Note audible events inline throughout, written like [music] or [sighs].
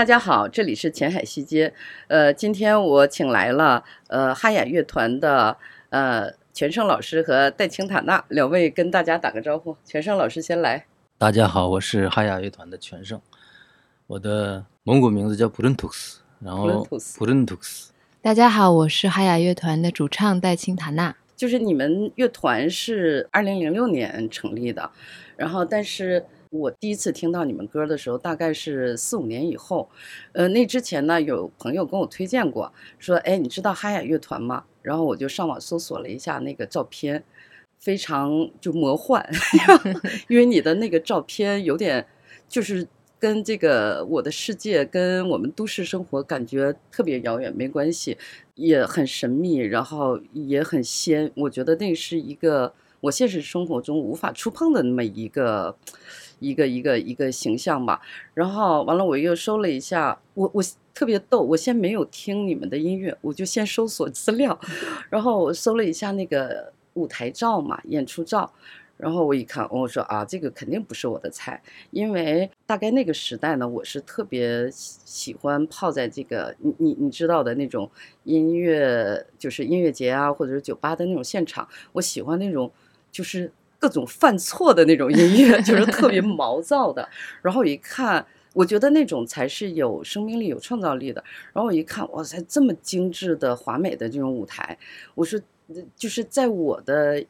大家好，这里是前海西街。呃，今天我请来了呃哈雅乐团的呃全胜老师和戴青塔娜两位，跟大家打个招呼。全胜老师先来。大家好，我是哈雅乐团的全胜，我的蒙古名字叫普伦图斯，然后普伦图斯。大家好，我是哈雅乐团的主唱戴青塔娜。就是你们乐团是二零零六年成立的，然后但是。我第一次听到你们歌的时候，大概是四五年以后。呃，那之前呢，有朋友跟我推荐过，说：“哎，你知道哈雅乐团吗？”然后我就上网搜索了一下那个照片，非常就魔幻，[laughs] 因为你的那个照片有点就是跟这个我的世界跟我们都市生活感觉特别遥远，没关系，也很神秘，然后也很仙。我觉得那是一个我现实生活中无法触碰的那么一个。一个一个一个形象吧，然后完了，我又搜了一下，我我特别逗，我先没有听你们的音乐，我就先搜索资料，然后我搜了一下那个舞台照嘛，演出照，然后我一看，我说啊，这个肯定不是我的菜，因为大概那个时代呢，我是特别喜欢泡在这个你你你知道的那种音乐，就是音乐节啊，或者是酒吧的那种现场，我喜欢那种就是。各种犯错的那种音乐，[laughs] 就是特别毛躁的。然后一看，我觉得那种才是有生命力、有创造力的。然后我一看，哇塞，这么精致的、华美的这种舞台，我说，就是在我的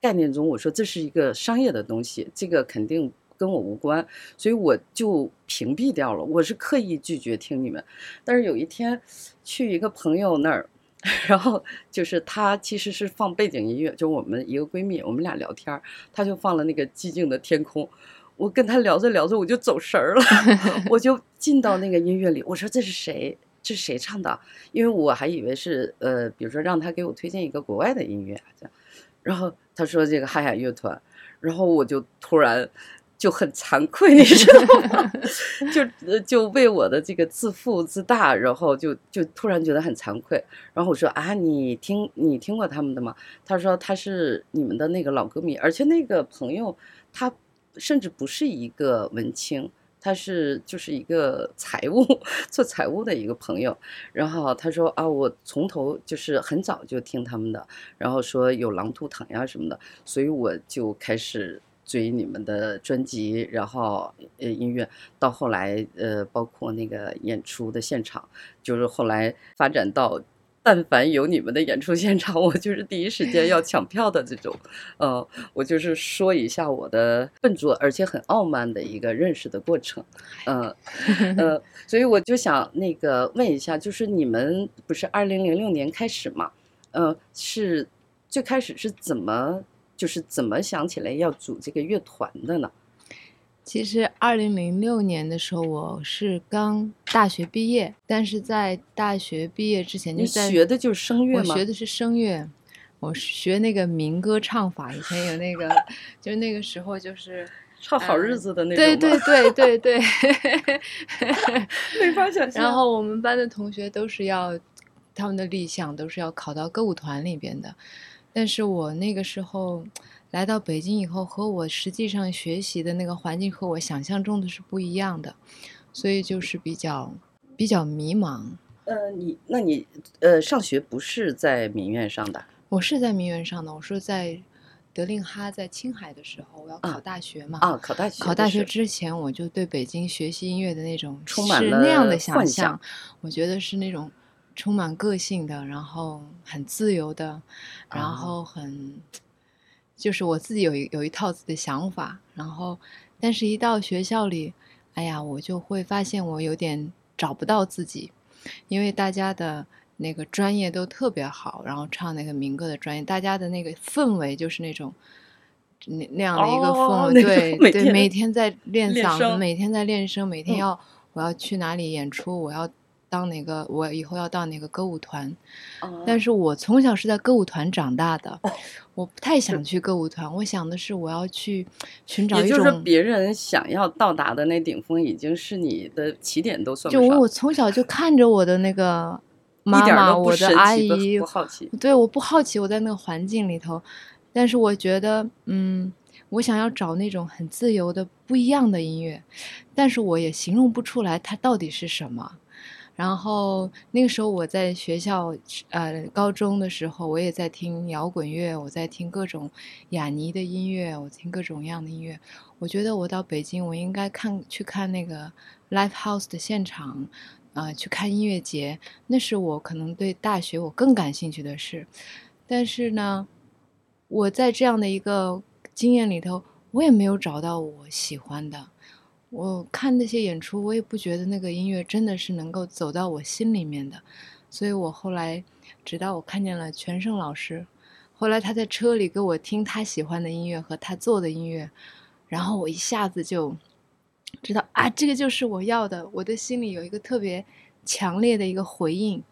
概念中，我说这是一个商业的东西，这个肯定跟我无关，所以我就屏蔽掉了。我是刻意拒绝听你们。但是有一天去一个朋友那儿。然后就是她其实是放背景音乐，就我们一个闺蜜，我们俩聊天，她就放了那个寂静的天空。我跟她聊着聊着，我就走神儿了，[laughs] 我就进到那个音乐里。我说这是谁？这是谁唱的？因为我还以为是呃，比如说让她给我推荐一个国外的音乐这样。然后她说这个哈雅乐团，然后我就突然。就很惭愧，你知道吗？[laughs] 就就为我的这个自负自大，然后就就突然觉得很惭愧。然后我说啊，你听你听过他们的吗？他说他是你们的那个老歌迷，而且那个朋友他甚至不是一个文青，他是就是一个财务 [laughs] 做财务的一个朋友。然后他说啊，我从头就是很早就听他们的，然后说有狼图腾呀什么的，所以我就开始。追你们的专辑，然后呃音乐，到后来呃包括那个演出的现场，就是后来发展到，但凡有你们的演出现场，[laughs] 我就是第一时间要抢票的这种，呃，我就是说一下我的笨拙而且很傲慢的一个认识的过程，嗯呃，[laughs] 所以我就想那个问一下，就是你们不是二零零六年开始嘛，呃，是最开始是怎么？就是怎么想起来要组这个乐团的呢？其实二零零六年的时候，我是刚大学毕业，但是在大学毕业之前就在学的就是声乐吗？我学的是声乐，我学那个民歌唱法。以前有那个，[laughs] 就那个时候就是唱好日子的那种。对对对对对，[laughs] 没法想象。然后我们班的同学都是要他们的立项都是要考到歌舞团里边的。但是我那个时候来到北京以后，和我实际上学习的那个环境和我想象中的是不一样的，所以就是比较比较迷茫。呃，你那你呃上学不是在民院上的？我是在民院上的，我是在德令哈，在青海的时候，我要考大学嘛。啊，考大学。考大学之前，我就对北京学习音乐的那种充满了那样的想象，我觉得是那种。充满个性的，然后很自由的，然后很，就是我自己有一有一套自己的想法，然后，但是一到学校里，哎呀，我就会发现我有点找不到自己，因为大家的那个专业都特别好，然后唱那个民歌的专业，大家的那个氛围就是那种那那样的一个氛围，对对，每天在练嗓子，每天在练声，每天要我要去哪里演出，我要。当哪个，我以后要到哪个歌舞团。但是我从小是在歌舞团长大的，我不太想去歌舞团。我想的是我要去寻找一种，就是别人想要到达的那顶峰，已经是你的起点都算不上。就我从小就看着我的那个妈妈，我的阿姨，不好奇。对，我不好奇，我在那个环境里头。但是我觉得，嗯。我想要找那种很自由的不一样的音乐，但是我也形容不出来它到底是什么。然后那个时候我在学校，呃，高中的时候我也在听摇滚乐，我在听各种雅尼的音乐，我听各种各样的音乐。我觉得我到北京，我应该看去看那个 live house 的现场，啊，去看音乐节，那是我可能对大学我更感兴趣的事。但是呢，我在这样的一个。经验里头，我也没有找到我喜欢的。我看那些演出，我也不觉得那个音乐真的是能够走到我心里面的。所以我后来，直到我看见了全胜老师，后来他在车里给我听他喜欢的音乐和他做的音乐，然后我一下子就知道啊，这个就是我要的。我的心里有一个特别强烈的一个回应。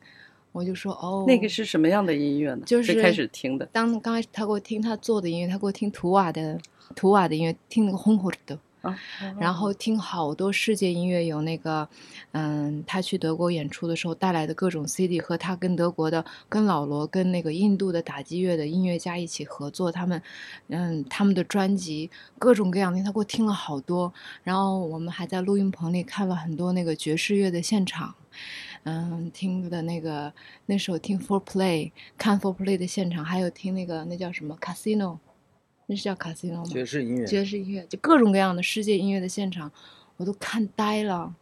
我就说哦，那个是什么样的音乐呢？就是开始听的。当刚开始他给我听他做的音乐，他给我听图瓦的图瓦的音乐，听那个轰轰的，然后听好多世界音乐，有那个嗯，他去德国演出的时候带来的各种 CD，和他跟德国的、跟老罗、跟那个印度的打击乐的音乐家一起合作，他们嗯，他们的专辑各种各样的，他给我听了好多。然后我们还在录音棚里看了很多那个爵士乐的现场。嗯，听的那个那时候听 For Play，看 For Play 的现场，还有听那个那叫什么 Casino，那是叫 Casino 吗？爵士音乐，爵士音乐，就各种各样的世界音乐的现场，我都看呆了。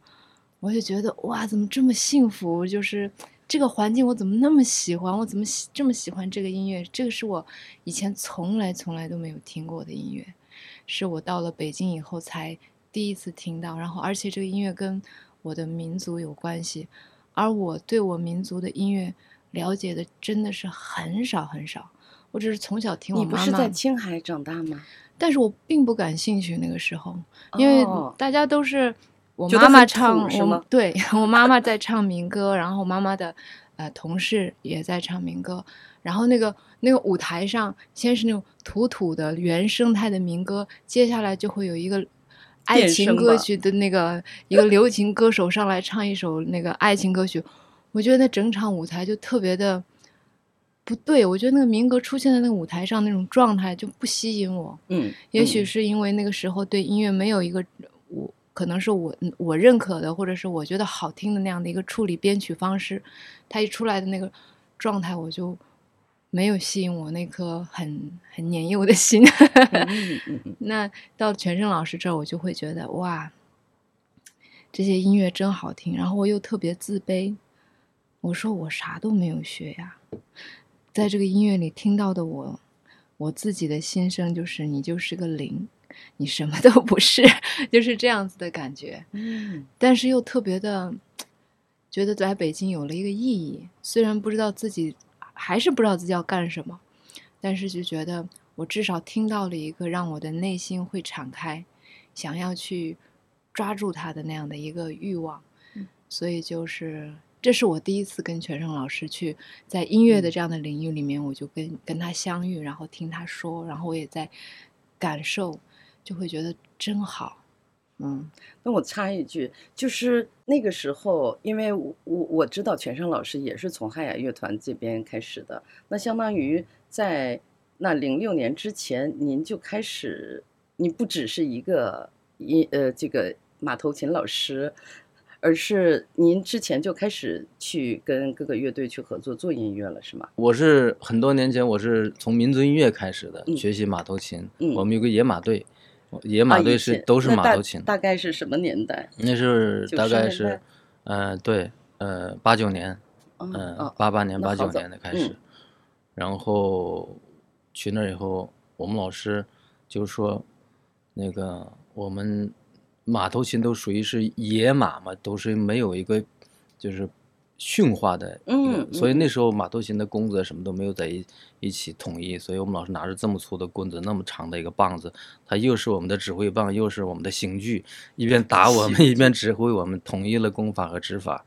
我就觉得哇，怎么这么幸福？就是这个环境，我怎么那么喜欢？我怎么喜这么喜欢这个音乐？这个是我以前从来从来都没有听过的音乐，是我到了北京以后才第一次听到。然后，而且这个音乐跟我的民族有关系。而我对我民族的音乐了解的真的是很少很少，我只是从小听我妈妈。你不是在青海长大吗？但是我并不感兴趣那个时候，因为大家都是我妈妈唱，我对 [laughs] 我妈妈在唱民歌，然后我妈妈的呃同事也在唱民歌，然后那个那个舞台上先是那种土土的原生态的民歌，接下来就会有一个。爱情歌曲的那个一个流行歌手上来唱一首那个爱情歌曲，我觉得那整场舞台就特别的不对。我觉得那个民歌出现在那个舞台上那种状态就不吸引我。嗯，也许是因为那个时候对音乐没有一个我可能是我我认可的，或者是我觉得好听的那样的一个处理编曲方式，它一出来的那个状态我就。没有吸引我那颗很很年幼的心。[laughs] 那到全胜老师这儿，我就会觉得哇，这些音乐真好听。然后我又特别自卑，我说我啥都没有学呀，在这个音乐里听到的我，我自己的心声就是你就是个零，你什么都不是，[laughs] 就是这样子的感觉。嗯，但是又特别的觉得在北京有了一个意义，虽然不知道自己。还是不知道自己要干什么，但是就觉得我至少听到了一个让我的内心会敞开，想要去抓住他的那样的一个欲望。所以就是这是我第一次跟全胜老师去在音乐的这样的领域里面，我就跟跟他相遇，然后听他说，然后我也在感受，就会觉得真好。嗯，那我插一句，就是那个时候，因为我我我知道全胜老师也是从汉雅乐团这边开始的，那相当于在那零六年之前，您就开始，你不只是一个音呃这个马头琴老师，而是您之前就开始去跟各个乐队去合作做音乐了，是吗？我是很多年前我是从民族音乐开始的，学习马头琴，我们有个野马队。野马队是都是马头琴，大概是什么年代？那是大概是，呃，对，呃，八九年，嗯，八八年、八九年的开始，然后去那以后，我们老师就说，那个我们马头琴都属于是野马嘛，都是没有一个就是。驯化的，嗯，所以那时候马头琴的弓子什么都没有在一一起统一，所以我们老师拿着这么粗的棍子，那么长的一个棒子，它又是我们的指挥棒，又是我们的刑具，一边打我们，[laughs] 一边指挥我们，统一了功法和指法。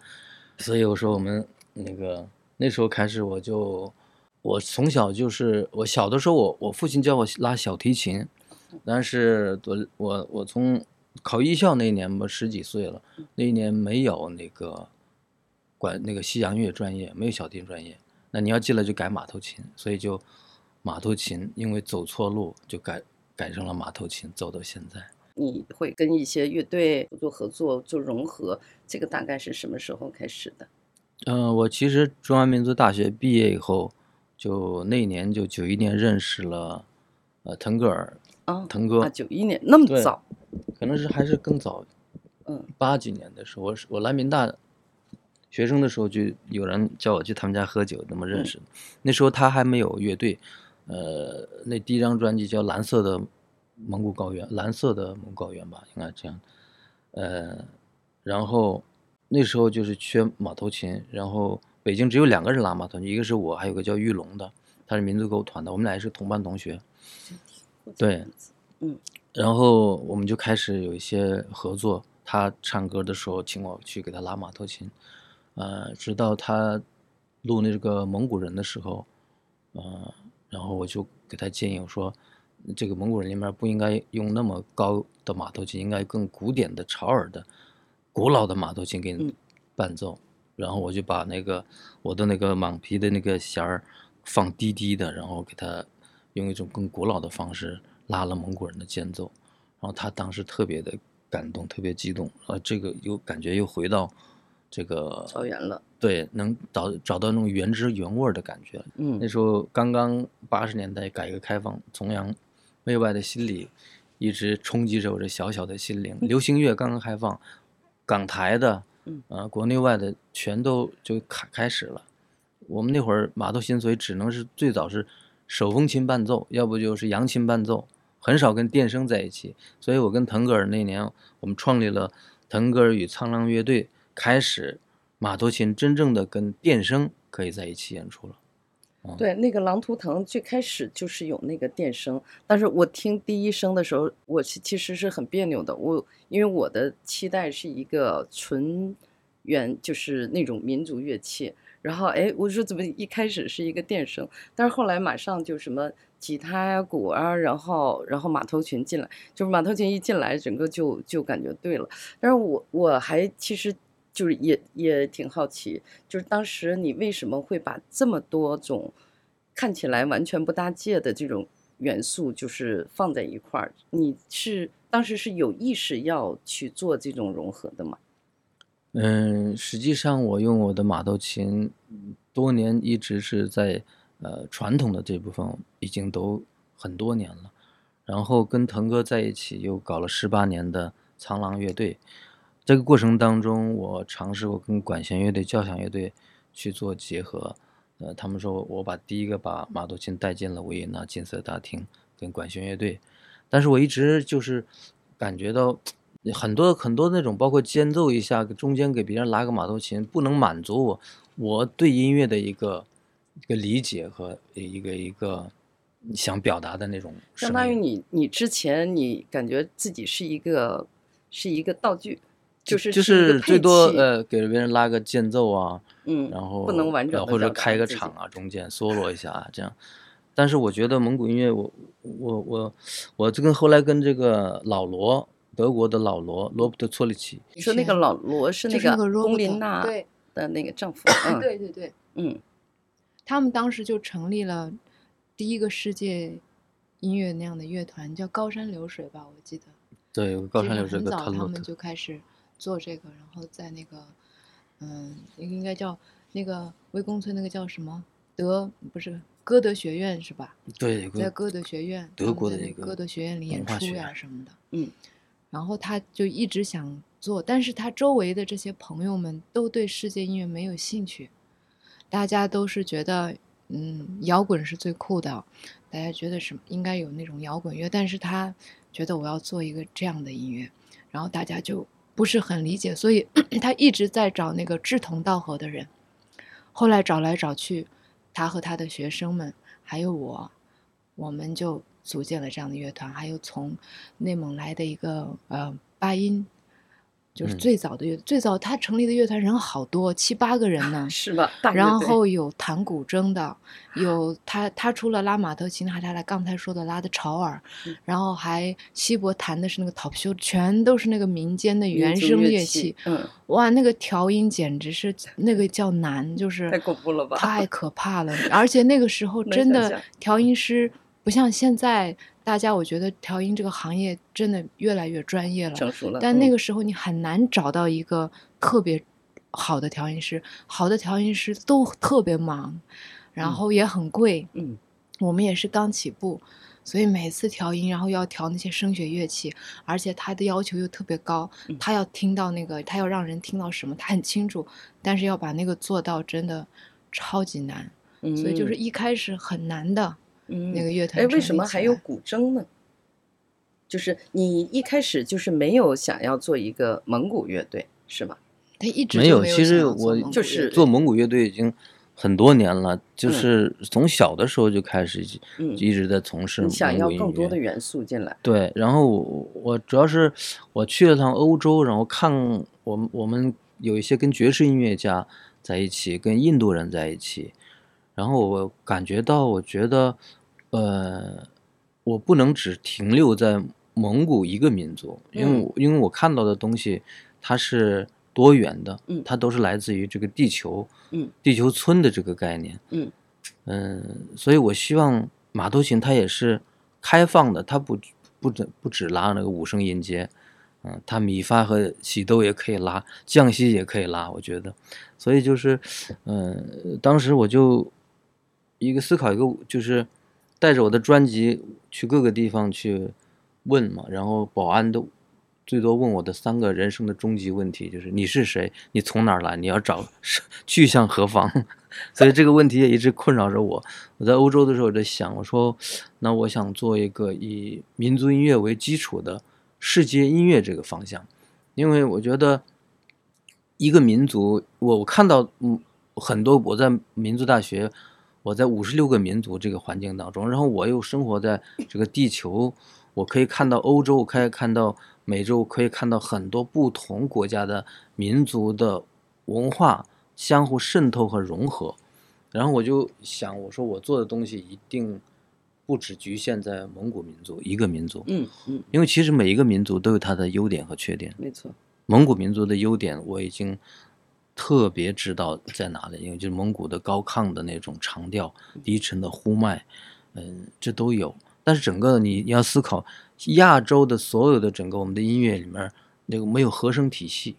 所以我说我们那个那时候开始，我就我从小就是我小的时候，我我父亲教我拉小提琴，但是我我我从考艺校那一年吧，十几岁了，那一年没有那个管那个西洋乐专业，没有小提琴专业，那你要进来就改马头琴，所以就马头琴，因为走错路就改改成了马头琴，走到现在。你会跟一些乐队做合作、做融合，这个大概是什么时候开始的？嗯，我其实中央民族大学毕业以后，就那年就九一年认识了，呃，腾格尔。啊，腾哥。啊，九一年那么早？可能是还是更早。嗯，八几年的时候，我我来民大学生的时候，就有人叫我去他们家喝酒，那么认识的。那时候他还没有乐队，呃，那第一张专辑叫《蓝色的》。蒙古高原，蓝色的蒙古高原吧，应该这样。呃，然后那时候就是缺马头琴，然后北京只有两个人拉马头琴，一个是我，还有个叫玉龙的，他是民族歌舞团的，我们俩也是同班同学。对，嗯。然后我们就开始有一些合作，他唱歌的时候请我去给他拉马头琴，呃，直到他录那个蒙古人的时候，呃，然后我就给他建议我说。这个蒙古人里面不应该用那么高的马头琴，应该更古典的、潮耳的、古老的马头琴给你伴奏。然后我就把那个我的那个蟒皮的那个弦儿放低低的，然后给他用一种更古老的方式拉了蒙古人的间奏。然后他当时特别的感动，特别激动。呃，这个又感觉又回到这个草原了。对，能找找到那种原汁原味的感觉。嗯，那时候刚刚八十年代改革开放，崇洋。媚外的心理一直冲击着我这小小的心灵。流行乐刚刚开放，港台的，呃，国内外的全都就开开始了。我们那会儿马头琴，所以只能是最早是手风琴伴奏，要不就是扬琴伴奏，很少跟电声在一起。所以我跟腾格尔那年，我们创立了腾格尔与苍狼乐队，开始马头琴真正的跟电声可以在一起演出了。对，那个《狼图腾》最开始就是有那个电声，但是我听第一声的时候，我其实是很别扭的。我因为我的期待是一个纯原，就是那种民族乐器。然后哎，我说怎么一开始是一个电声，但是后来马上就什么吉他呀、鼓啊，然后然后马头琴进来，就是马头琴一进来，整个就就感觉对了。但是我我还其实。就是也也挺好奇，就是当时你为什么会把这么多种看起来完全不搭界的这种元素，就是放在一块儿？你是当时是有意识要去做这种融合的吗？嗯，实际上我用我的马头琴多年一直是在呃传统的这部分已经都很多年了，然后跟腾哥在一起又搞了十八年的苍狼乐队。这个过程当中，我尝试过跟管弦乐队、交响乐队去做结合。呃，他们说我把第一个把马头琴带进了维也纳金色大厅跟管弦乐队，但是我一直就是感觉到很多很多那种，包括间奏一下，中间给别人拉个马头琴，不能满足我我对音乐的一个一个理解和一个一个想表达的那种。相当于你你之前你感觉自己是一个是一个道具。就是就是最多呃给别人拉个间奏啊，嗯，然后不能完整或者开个场啊，中间 solo 一下啊，这样。但是我觉得蒙古音乐，我我我我这跟后来跟这个老罗，德国的老罗罗伯特措里奇，你说那个老罗是那个龚琳娜的那个丈夫，[coughs] 对对对，嗯，他们当时就成立了第一个世界音乐那样的乐团，叫高山流水吧，我记得。对，高山流水。很早他们就开始。做这个，然后在那个，嗯，应该叫那个魏公村那个叫什么德不是歌德学院是吧？对，在歌德学院，德国的那个歌德学院里演出呀什么的。嗯，然后他就一直想做，但是他周围的这些朋友们都对世界音乐没有兴趣，大家都是觉得，嗯，摇滚是最酷的，大家觉得什么应该有那种摇滚乐，但是他觉得我要做一个这样的音乐，然后大家就。不是很理解，所以 [clears throat] 他一直在找那个志同道合的人。后来找来找去，他和他的学生们，还有我，我们就组建了这样的乐团。还有从内蒙来的一个呃巴音就是最早的乐，最早他成立的乐团人好多，七八个人呢，[laughs] 是吧？然后有弹古筝的，有他他除了拉马头琴，还他来刚才说的拉的潮耳，然后还西伯弹的是那个陶修，全都是那个民间的原声乐器。嗯，哇，那个调音简直是那个叫难，就是太恐怖了吧？太可怕了，而且那个时候真的调音师不像现在。大家，我觉得调音这个行业真的越来越专业了，成熟了。但那个时候你很难找到一个特别好的调音师，好的调音师都特别忙，然后也很贵。嗯，我们也是刚起步，所以每次调音，然后要调那些声学乐器，而且他的要求又特别高，他要听到那个，他要让人听到什么，他很清楚，但是要把那个做到真的超级难，所以就是一开始很难的。那个乐团，哎，为什么还有古筝呢？就是你一开始就是没有想要做一个蒙古乐队，是吗？他一直没有。其实我就是做蒙古乐队已经很多年了，就是从小的时候就开始，一直在从事。想要更多的元素进来。对，然后我我主要是我去了趟欧洲，然后看我们我们有一些跟爵士音乐家在一起，跟印度人在一起，然后我感觉到，我觉得。呃，我不能只停留在蒙古一个民族，因为因为我看到的东西它是多元的，嗯，它都是来自于这个地球，嗯，地球村的这个概念，嗯。嗯，所以我希望马头琴它也是开放的，它不不只不只拉那个五声音阶，嗯，它米发和西哆也可以拉，降西也可以拉，我觉得，所以就是，嗯，当时我就一个思考一个就是。带着我的专辑去各个地方去问嘛，然后保安都最多问我的三个人生的终极问题就是你是谁，你从哪儿来，你要找去向何方？[laughs] 所以这个问题也一直困扰着我。我在欧洲的时候我在想，我说那我想做一个以民族音乐为基础的世界音乐这个方向，因为我觉得一个民族，我我看到嗯很多我在民族大学。我在五十六个民族这个环境当中，然后我又生活在这个地球，我可以看到欧洲，可以看到美洲，可以看到很多不同国家的民族的文化相互渗透和融合。然后我就想，我说我做的东西一定不只局限在蒙古民族一个民族，嗯嗯，因为其实每一个民族都有它的优点和缺点。没错，蒙古民族的优点我已经。特别知道在哪里，因为就是蒙古的高亢的那种长调、低沉的呼麦，嗯，这都有。但是整个你你要思考，亚洲的所有的整个我们的音乐里面，那个没有和声体系，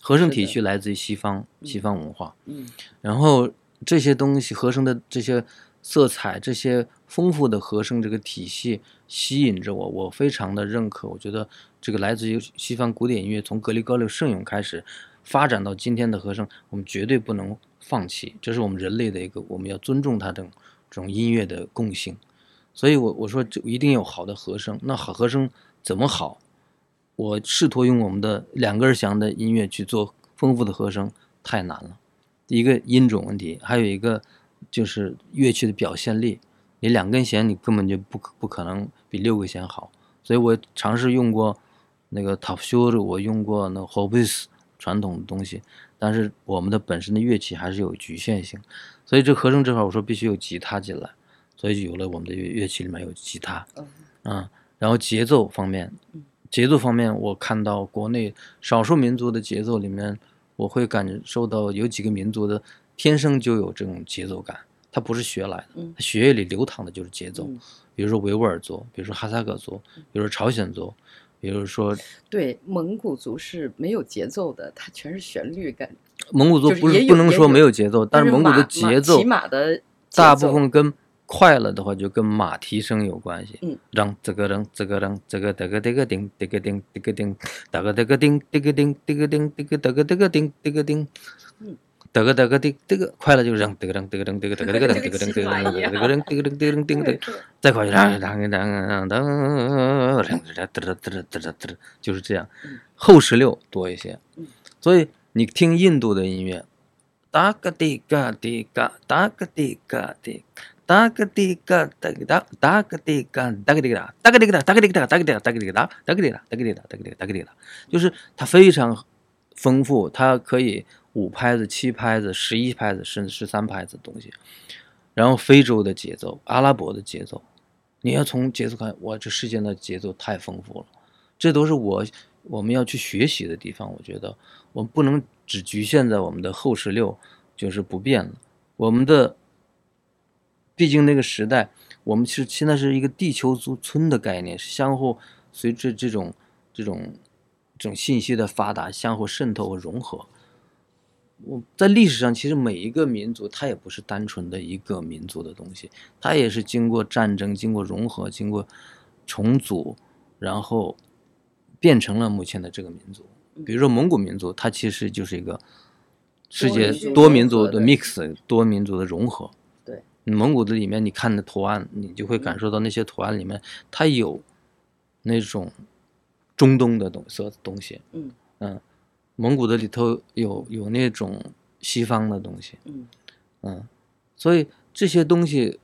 和声体系来自于西方西方文化，嗯，然后这些东西和声的这些色彩、这些丰富的和声这个体系吸引着我，我非常的认可。我觉得这个来自于西方古典音乐，从格里高利圣咏开始。发展到今天的和声，我们绝对不能放弃，这是我们人类的一个，我们要尊重它的这种音乐的共性。所以，我我说就一定有好的和声。那好和声怎么好？我试图用我们的两根弦的音乐去做丰富的和声，太难了。一个音准问题，还有一个就是乐器的表现力。你两根弦，你根本就不可不可能比六个弦好。所以我尝试用过那个 Top Show，我用过那 h o b b i s。传统的东西，但是我们的本身的乐器还是有局限性，所以这和声这块我说必须有吉他进来，所以有了我们的乐乐器里面有吉他，嗯，然后节奏方面，节奏方面我看到国内少数民族的节奏里面，我会感受到有几个民族的天生就有这种节奏感，它不是学来的，血液里流淌的就是节奏，比如说维吾尔族，比如说哈萨克族，比如说朝鲜族。比如说，对蒙古族是没有节奏的，它全是旋律感。蒙古族不是不能说没有节奏，但是蒙古的节奏，骑马的大部分跟快了的话就跟马蹄声有关系。嗯，让这个让这个让这个这个这个叮这个叮这个叮，这个这个叮这个叮这个叮这个这个这个叮这个叮。嗯。得个得个的，这个快乐就扔，得个扔，得个扔，得个得个得个扔，得个扔，得个扔，得个扔，得个扔，得个扔，得个扔，再快就扔，扔扔扔扔扔，嘚嘚嘚嘚嘚嘚，就是这样，后十六多一些。所以你听印度的音乐，哒个滴嘎滴嘎，哒个滴嘎滴，哒个滴个哒个哒哒个滴个哒个滴个哒个滴个哒个滴个哒个滴个哒个滴个哒哒个滴个哒个滴个哒个滴个哒个滴个哒，就是它非常丰富，它可以五拍子、七拍子、十一拍子，甚至十三拍子的东西。然后非洲的节奏，阿拉伯的节奏，你要从节奏看，哇，这世界的节奏太丰富了，这都是我我们要去学习的地方。我觉得我们不能只局限在我们的后十六，就是不变了。我们的，毕竟那个时代，我们是现在是一个地球族村的概念，是相互随着这种这种这种信息的发达，相互渗透和融合。我在历史上，其实每一个民族，它也不是单纯的一个民族的东西，它也是经过战争、经过融合、经过重组，然后变成了目前的这个民族。比如说蒙古民族，它其实就是一个世界多民族的 mix，多民族的融合。对，蒙古的里面，你看的图案，你就会感受到那些图案里面，它有那种中东的东色东西。嗯嗯。蒙古的里头有有那种西方的东西，嗯嗯，所以这些东西，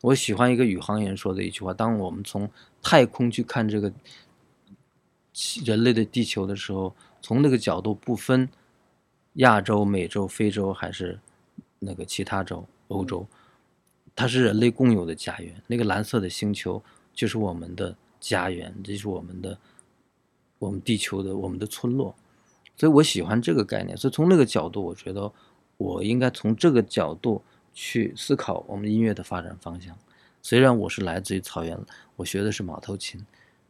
我喜欢一个宇航员说的一句话：，当我们从太空去看这个人类的地球的时候，从那个角度不分亚洲、美洲、非洲还是那个其他洲、欧洲，它是人类共有的家园。那个蓝色的星球就是我们的家园，这是我们的我们地球的我们的村落。所以我喜欢这个概念，所以从那个角度，我觉得我应该从这个角度去思考我们音乐的发展方向。虽然我是来自于草原，我学的是马头琴，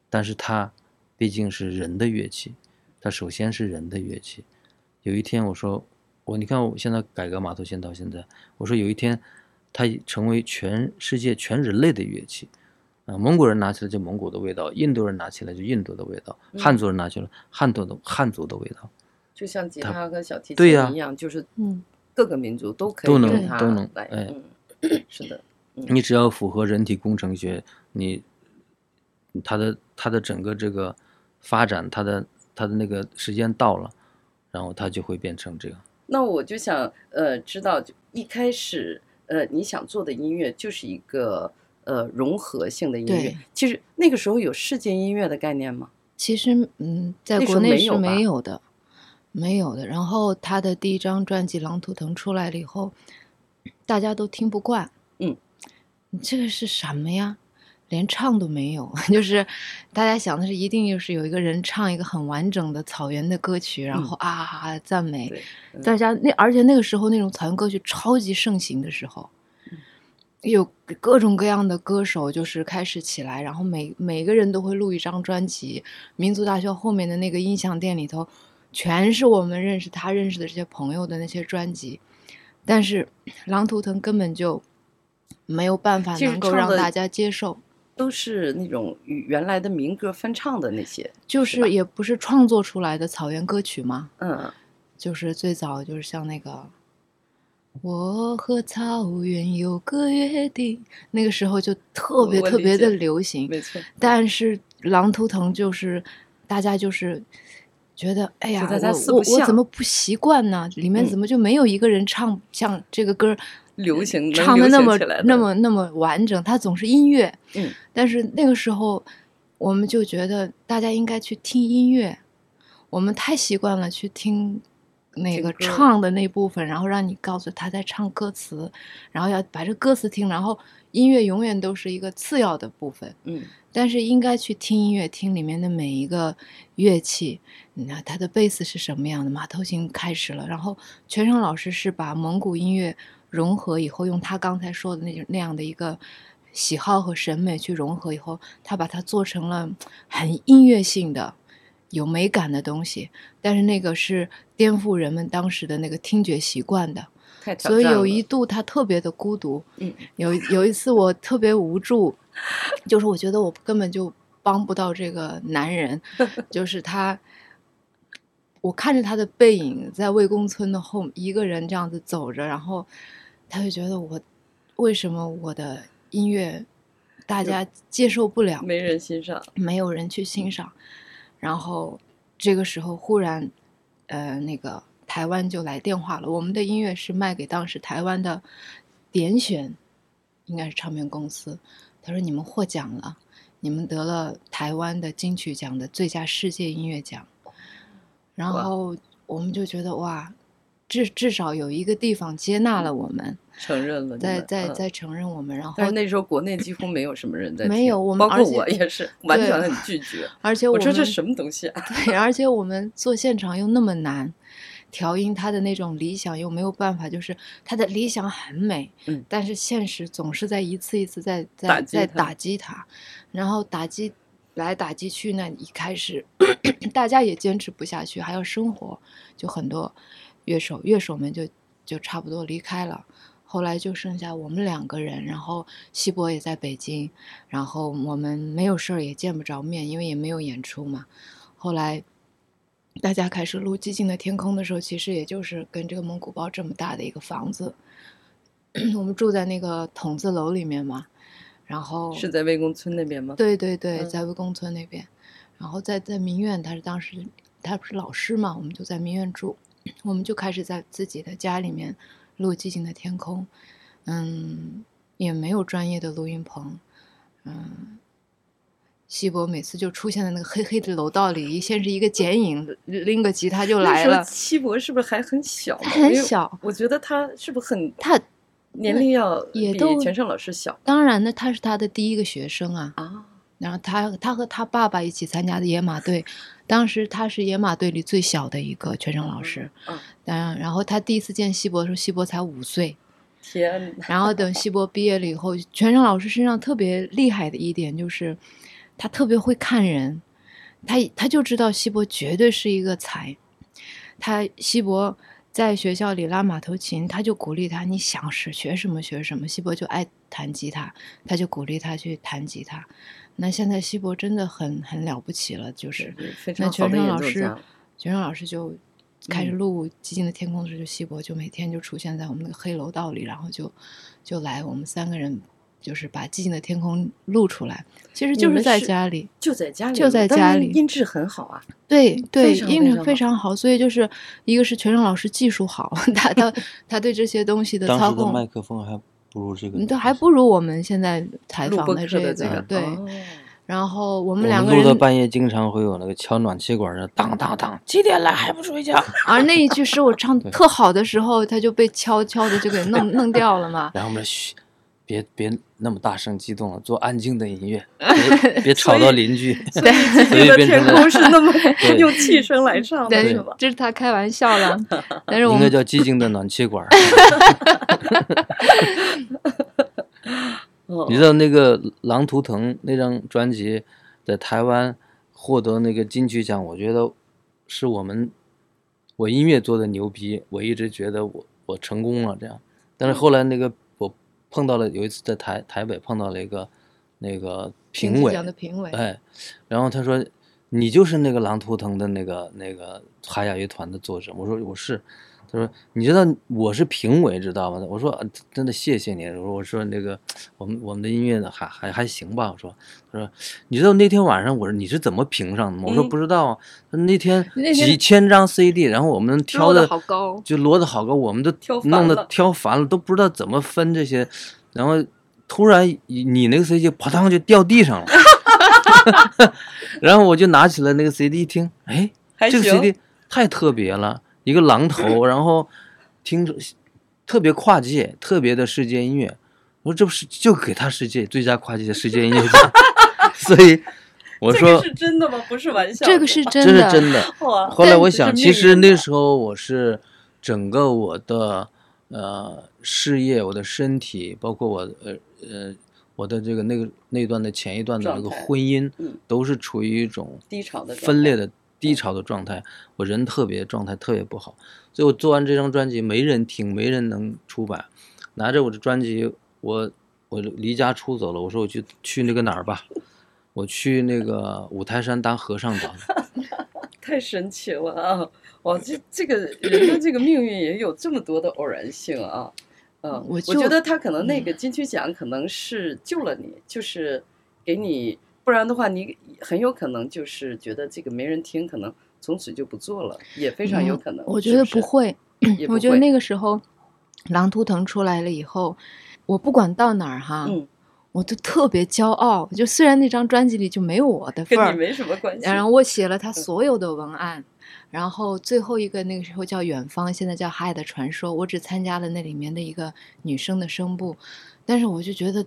但是它毕竟是人的乐器，它首先是人的乐器。有一天我说我你看我现在改革马头琴到现在，我说有一天它成为全世界全人类的乐器。啊，蒙古人拿起来就蒙古的味道，印度人拿起来就印度的味道，汉族人拿起来汉族的汉族的味道。就像吉他和小提琴一样，就是嗯，各个民族都可以都能都能来，哎，是的，你只要符合人体工程学，你它的它的整个这个发展，它的它的那个时间到了，然后它就会变成这样。那我就想呃知道，就一开始呃你想做的音乐就是一个呃融合性的音乐，其实那个时候有世界音乐的概念吗？其实嗯，在国内是没有的。没有的。然后他的第一张专辑《狼图腾》出来了以后，大家都听不惯。嗯，你这个是什么呀？连唱都没有，[laughs] 就是大家想的是一定就是有一个人唱一个很完整的草原的歌曲，然后啊赞美大家。那而且那个时候那种草原歌曲超级盛行的时候，有各种各样的歌手就是开始起来，然后每每个人都会录一张专辑。民族大学后面的那个音响店里头。全是我们认识他认识的这些朋友的那些专辑，但是 [clears throat]《狼图腾》根本就没有办法能够让大家接受，都是那种与原来的民歌翻唱的那些，就是也不是创作出来的草原歌曲吗？嗯，就是最早就是像那个“我和草原有个约定”，那个时候就特别特别的流行，没错。但是《狼图腾》就是大家就是。觉得哎呀，我我我怎么不习惯呢？里面怎么就没有一个人唱像这个歌 [laughs] 流行唱的那么那么那么完整？它总是音乐，嗯。但是那个时候，我们就觉得大家应该去听音乐。我们太习惯了去听那个唱的那部分，然后让你告诉他在唱歌词，然后要把这歌词听，然后音乐永远都是一个次要的部分，嗯。但是应该去听音乐，听里面的每一个乐器。那他的贝斯是什么样的？马头琴开始了，然后全胜老师是把蒙古音乐融合以后，用他刚才说的那那样的一个喜好和审美去融合以后，他把它做成了很音乐性的、有美感的东西。但是那个是颠覆人们当时的那个听觉习惯的，所以有一度他特别的孤独。嗯，有有一次我特别无助。[laughs] 就是我觉得我根本就帮不到这个男人，[laughs] 就是他，我看着他的背影在魏公村的后一个人这样子走着，然后他就觉得我为什么我的音乐大家接受不了，没人欣赏，没有人去欣赏，然后这个时候忽然，呃，那个台湾就来电话了，我们的音乐是卖给当时台湾的点选。应该是唱片公司，他说你们获奖了，你们得了台湾的金曲奖的最佳世界音乐奖，然后我们就觉得哇。至至少有一个地方接纳了我们，承认了，在在在承认我们。然后，但是那时候国内几乎没有什么人在没有我们，包括我也是完全很拒绝。而且我说这什么东西啊？对，而且我们做现场又那么难，调音他的那种理想又没有办法，就是他的理想很美，嗯，但是现实总是在一次一次在在在打击他，然后打击来打击去，那一开始 [clears throat] 大家也坚持不下去，还要生活，就很多。乐手乐手们就就差不多离开了，后来就剩下我们两个人，然后西博也在北京，然后我们没有事儿也见不着面，因为也没有演出嘛。后来大家开始录《寂静的天空》的时候，其实也就是跟这个蒙古包这么大的一个房子，[clears throat] 我们住在那个筒子楼里面嘛，然后是在魏公村那边吗？对对对，在魏公村那边，然后在在民院，他是当时他不是老师嘛，我们就在民院住。我们就开始在自己的家里面录《寂静的天空》，嗯，也没有专业的录音棚，嗯，西博每次就出现在那个黑黑的楼道里，先是一个剪影，拎个吉他就来了。西博是不是还很小？很小，我觉得他是不是很他年龄要也都全胜老师小？当然，呢他是他的第一个学生啊啊。然后他他和他爸爸一起参加的野马队，当时他是野马队里最小的一个全程老师。嗯，然后他第一次见西博的时候，西博才五岁。天！然后等西博毕业了以后，全程老师身上特别厉害的一点就是，他特别会看人，他他就知道西博绝对是一个才。他西博在学校里拉马头琴，他就鼓励他，你想是学什么学什么。西博就爱弹吉他，他就鼓励他去弹吉他。那现在西博真的很很了不起了，就是那全程老师，全程老师就开始录《寂静的天空》的时候，就西博就每天就出现在我们那个黑楼道里，然后就就来我们三个人就是把《寂静的天空》录出来，其实就是在家里，就在家里，就在家里，音质很好啊，对对，音质非常好，所以就是一个是全程老师技术好，[laughs] 他他他对这些东西的操控，麦克风还。不如这个，你都还不如我们现在采访的这个对。然后我们两个人录到半夜，经常会有那个敲暖气管的当当当，几点了还不睡觉？[laughs] 而那一句是我唱特好的时候，他就被悄悄的就给弄弄掉了嘛。[laughs] 然后我们嘘。别别那么大声激动了，做安静的音乐，[laughs] 别别吵到邻居。对，[laughs] 所以天空是那么 [laughs] 用气声来唱的，是这是他开玩笑的，但是我应该叫寂静的暖气管。你知道那个《狼图腾》那张专辑在台湾获得那个金曲奖，我觉得是我们我音乐做的牛逼，我一直觉得我我成功了这样，但是后来那个。碰到了有一次在台台北碰到了一个那个评委，哎，然后他说你就是那个《狼图腾》的那个那个海雅乐团的作者，我说我是。他说：“你知道我是评委，知道吗？”我说：“真的谢谢你。”我说：“我说那个，我们我们的音乐还还还行吧。”我说：“他说你知道那天晚上我说你是怎么评上的吗？”我说：“不知道啊。”那天几千张 CD，然后我们挑的就摞的好高，我们都弄得挑烦了，都不知道怎么分这些。然后突然你那个 CD 啪当就掉地上了，[laughs] 然后我就拿起来那个 CD 一听，哎，这个 CD 太特别了。一个榔头，[laughs] 然后听着特别跨界，特别的世界音乐。我说这不是就给他世界最佳跨界的世界音乐奖？[laughs] 所以我说是真的吗？不是玩笑，这个是真的，这是真的。后来我想，其实那时候我是整个我的呃事业、我的身体，包括我呃呃我的这个那个那段的前一段的那个婚姻，都是处于一种低潮的分裂的。低潮的状态，我人特别状态特别不好，所以我做完这张专辑没人听，没人能出版。拿着我的专辑，我我离家出走了。我说我去去那个哪儿吧，我去那个五台山当和尚吧。[laughs] 太神奇了啊！哇，这这个人的这个命运也有这么多的偶然性啊！嗯，我我觉得他可能那个金曲奖可能是救了你，就是给你。不然的话，你很有可能就是觉得这个没人听，可能从此就不做了，也非常有可能。我觉得不会，[clears throat] 我觉得那个时候《狼图腾》出来了以后，我不管到哪儿哈，我都特别骄傲。就虽然那张专辑里就没有我的份儿，跟你没什么关系。然后我写了他所有的文案，然后最后一个那个时候叫《远方》，现在叫《海的传说》，我只参加了那里面的一个女生的声部，但是我就觉得。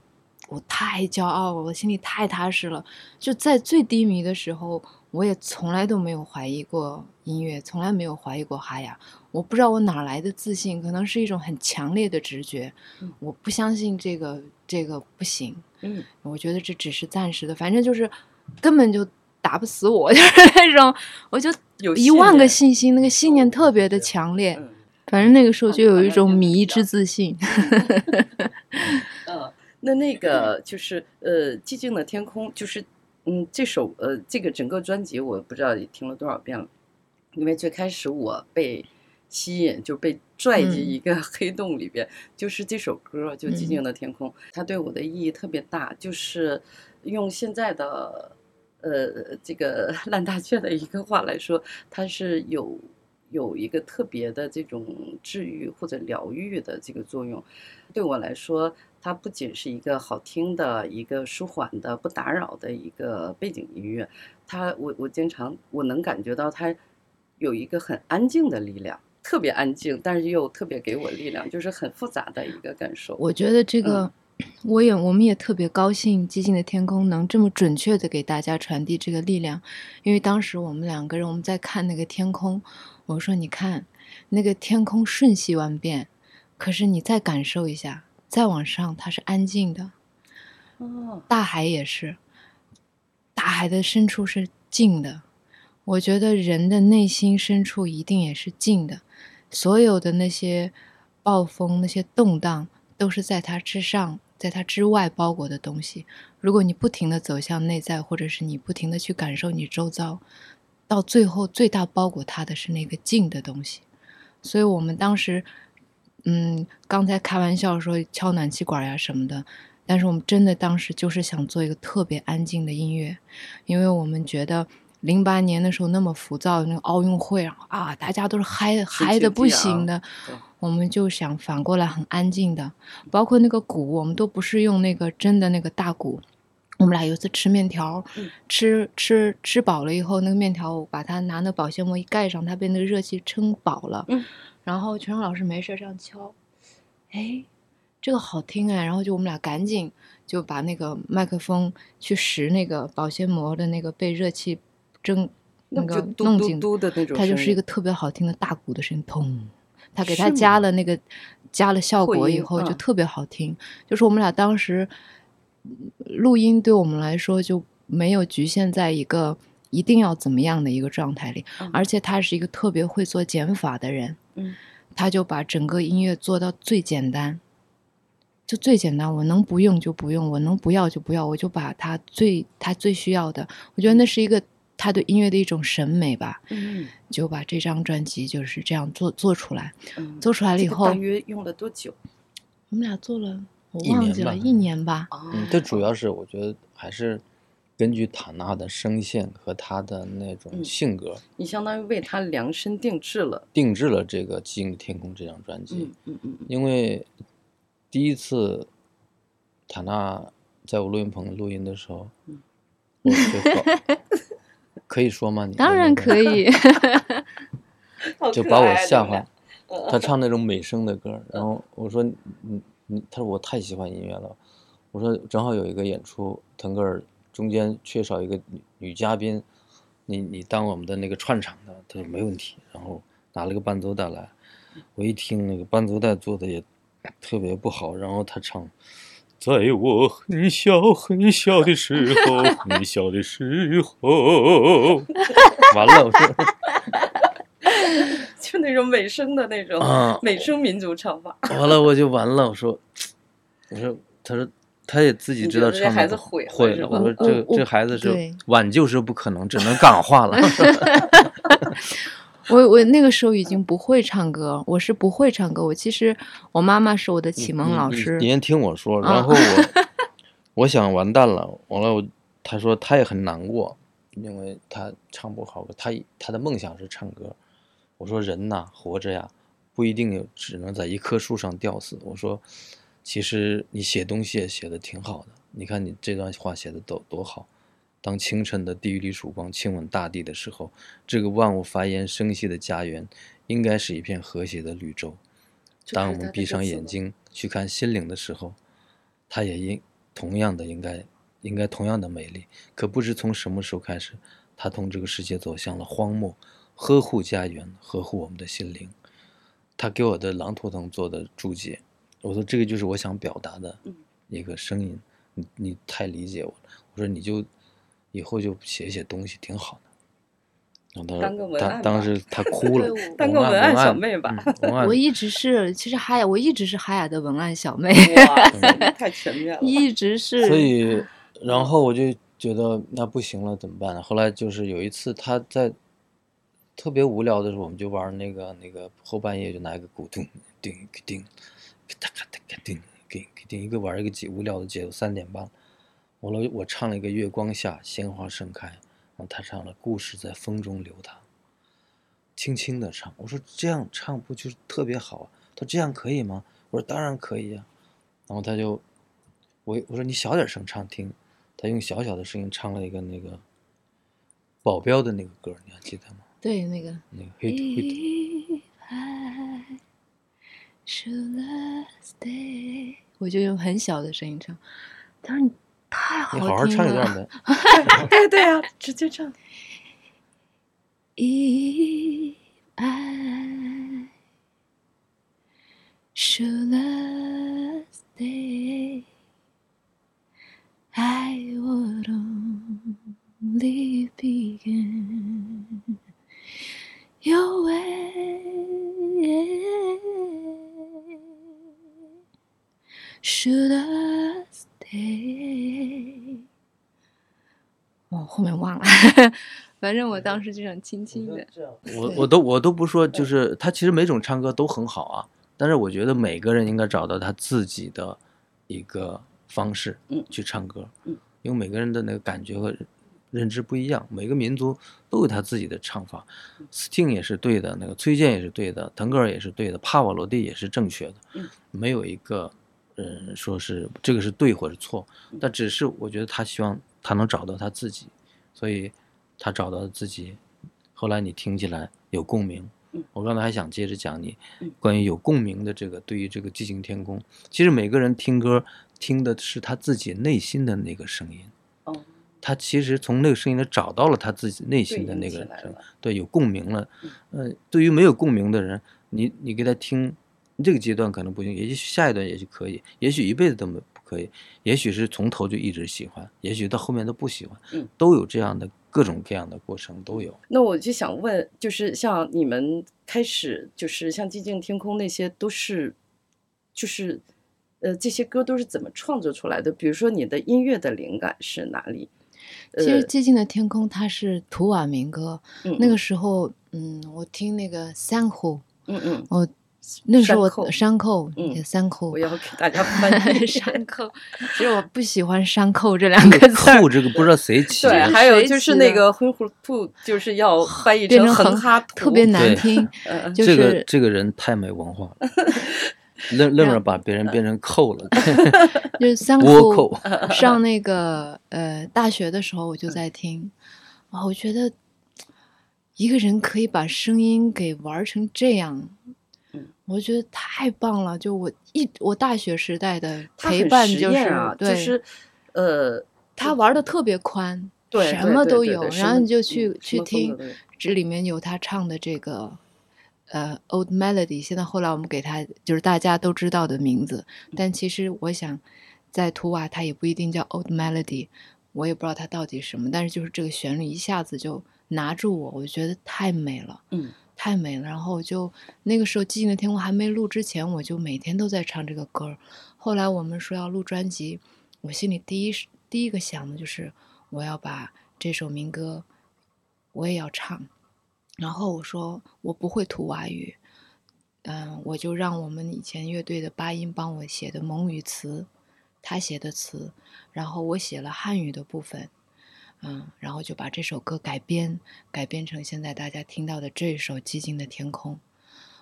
我太骄傲了，我心里太踏实了。就在最低迷的时候，我也从来都没有怀疑过音乐，从来没有怀疑过哈雅。我不知道我哪来的自信，可能是一种很强烈的直觉。我不相信这个这个不行。嗯，我觉得这只是暂时的，反正就是根本就打不死我，[laughs] 就是那种，我就有一万个信心，那个信念特别的强烈。反正那个时候就有一种迷之自信。嗯。[laughs] 那那个就是呃，寂静的天空，就是嗯，这首呃，这个整个专辑我不知道听了多少遍了，因为最开始我被吸引就被拽进一个 [laughs] 黑洞里边，就是这首歌就寂静的天空，它对我的意义特别大，就是用现在的呃这个 [laughs] 烂大街的一个话来说，它是有有一个特别的这种治愈或者疗愈的这个作用，对我来说。它不仅是一个好听的、一个舒缓的、不打扰的一个背景音乐，它我我经常我能感觉到它有一个很安静的力量，特别安静，但是又特别给我力量，就是很复杂的一个感受。我觉得这个，我也我们也特别高兴，《寂静的天空》能这么准确的给大家传递这个力量，因为当时我们两个人我们在看那个天空，我说你看那个天空瞬息万变，可是你再感受一下。再往上，它是安静的。哦，大海也是，大海的深处是静的。我觉得人的内心深处一定也是静的。所有的那些暴风、那些动荡，都是在它之上，在它之外包裹的东西。如果你不停的走向内在，或者是你不停的去感受你周遭，到最后最大包裹它的是那个静的东西。所以我们当时。嗯，刚才开玩笑说敲暖气管呀什么的，但是我们真的当时就是想做一个特别安静的音乐，因为我们觉得零八年的时候那么浮躁，那个奥运会啊，大家都是嗨嗨的不行的，我们就想反过来很安静的，包括那个鼓，我们都不是用那个真的那个大鼓，我们俩有一次吃面条，吃吃吃饱了以后，那个面条我把它拿那保鲜膜一盖上，它被那个热气撑饱了。然后全老师没事这样敲，哎，这个好听哎！然后就我们俩赶紧就把那个麦克风去拾那个保鲜膜的那个被热气蒸那个弄进嘟的那种，它就是一个特别好听的大鼓的声音，砰！他给他加了那个加了效果以后就特别好听。就是我们俩当时录音对我们来说就没有局限在一个一定要怎么样的一个状态里，而且他是一个特别会做减法的人。嗯，他就把整个音乐做到最简单，就最简单。我能不用就不用，我能不要就不要，我就把他最他最需要的。我觉得那是一个他对音乐的一种审美吧。嗯，就把这张专辑就是这样做做出来。做出来了以后，大约用了多久？我们俩做了，我忘记了，一年吧。嗯，这主要是我觉得还是。根据塔纳的声线和他的那种性格，你相当于为他量身定制了，定制了这个《寂静的天空》这张专辑。嗯嗯嗯。因为第一次塔纳在我录音棚录音的时候，我就 [laughs] 可以说吗？你当然可以。[laughs] 就把我吓坏。他唱那种美声的歌，然后我说：“你你，他说我太喜欢音乐了。”我说：“正好有一个演出，腾格尔。”中间缺少一个女女嘉宾，你你当我们的那个串场的，他说没问题。然后拿了个伴奏带来，我一听那个伴奏带做的也特别不好。然后他唱，在我很小很小的时候，很小的时候，完了，我说，[laughs] 就那种美声的那种美声民族唱法。完了我就完了，我说，我说，他说。他也自己知道唱孩子毁了，我说这这孩子是挽救是不可能，只能感化了。[laughs] 我 [laughs] 我那个时候已经不会唱歌，我是不会唱歌。我其实我妈妈是我的启蒙老师。你先听我说，然后我 [laughs] 我想完蛋了，完了我他说他也很难过，因为他唱不好，他他的梦想是唱歌。我说人呐，活着呀，不一定有只能在一棵树上吊死。我说。其实你写东西也写的挺好的。你看你这段话写的多多好。当清晨的第一缕曙光亲吻大地的时候，这个万物繁衍生息的家园，应该是一片和谐的绿洲。当我们闭上眼睛去看心灵的时候，它也应同样的应该应该同样的美丽。可不知从什么时候开始，它同这个世界走向了荒漠，呵护家园，呵护我们的心灵。他给我的狼图腾做的注解，我说这个就是我想表达的一个声音。你你太理解我了，我说你就。以后就写写东西挺好的。当个文案当时他哭了，当个文案小妹吧。我一直是，其实海雅，我一直是海雅的文案小妹。[laughs] 太全面了。[laughs] 一直是。所以，然后我就觉得那不行了，怎么办呢？后来就是有一次他在特别无聊的时候，我们就玩那个那个后半夜就拿一个鼓咚叮叮，哒哒哒叮叮叮一个玩一个节无聊的节奏，三点半。我了，我唱了一个月光下鲜花盛开，然后他唱了故事在风中流淌，轻轻的唱。我说这样唱不就是特别好？他说这样可以吗？我说当然可以呀。然后他就，我我说你小点声唱听。他用小小的声音唱了一个那个保镖的那个歌，你还记得吗？对，那个那个 hit hit。我就用很小的声音唱。他说你。太好听了！你好好唱一段呗。对对啊，直接唱。If I should I stay, I would only begin your way. Should I stay？哦，后面忘了，反正我当时就想轻轻的。我我都我都不说，就是他其实每种唱歌都很好啊，但是我觉得每个人应该找到他自己的一个方式去唱歌，因为每个人的那个感觉和认知不一样，每个民族都有他自己的唱法。Sting 也是对的，那个崔健也是对的，腾格尔也是对的，帕瓦罗蒂也是正确的，没有一个。嗯，说是这个是对或者错，但只是我觉得他希望他能找到他自己，所以他找到自己。后来你听起来有共鸣。我刚才还想接着讲你关于有共鸣的这个，对于这个寂静天空，其实每个人听歌听的是他自己内心的那个声音。哦，他其实从那个声音里找到了他自己内心的那个声，对，有共鸣了。嗯，对于没有共鸣的人，你你给他听。这个阶段可能不行，也许下一段也许可以，也许一辈子都没不可以，也许是从头就一直喜欢，也许到后面都不喜欢，嗯，都有这样的各种各样的过程都有。那我就想问，就是像你们开始，就是像寂静天空那些，都是，就是，呃，这些歌都是怎么创作出来的？比如说你的音乐的灵感是哪里？其实寂静的天空它是图瓦民歌，那个时候，嗯，我听那个三胡，嗯嗯，我。那时候我山扣，嗯，山扣，我要 [laughs] 给大家翻译山扣。其实我不喜欢山扣这两个字。扣这个不知道谁起。对，还有就是那个灰虎兔，就是要翻译成横哈图，特别难听。[laughs] 这个这个人太没文化了，[laughs] 愣愣着把别人变成扣了。就是三扣。上那个呃大学的时候，我就在听，啊，我觉得一个人可以把声音给玩成这样。我觉得太棒了！就我一我大学时代的陪伴就是就是，呃，他玩的特别宽，对，什么都有。然后你就去去听，这里面有他唱的这个呃 Old Melody，现在后来我们给他就是大家都知道的名字，但其实我想在图瓦他也不一定叫 Old Melody，我也不知道他到底什么，但是就是这个旋律一下子就拿住我，我觉得太美了，嗯。太美了，然后我就那个时候《寂静的天空》还没录之前，我就每天都在唱这个歌。后来我们说要录专辑，我心里第一第一个想的就是我要把这首民歌我也要唱。然后我说我不会土瓦语，嗯，我就让我们以前乐队的八音帮我写的蒙语词，他写的词，然后我写了汉语的部分。嗯，然后就把这首歌改编，改编成现在大家听到的这首《寂静的天空》。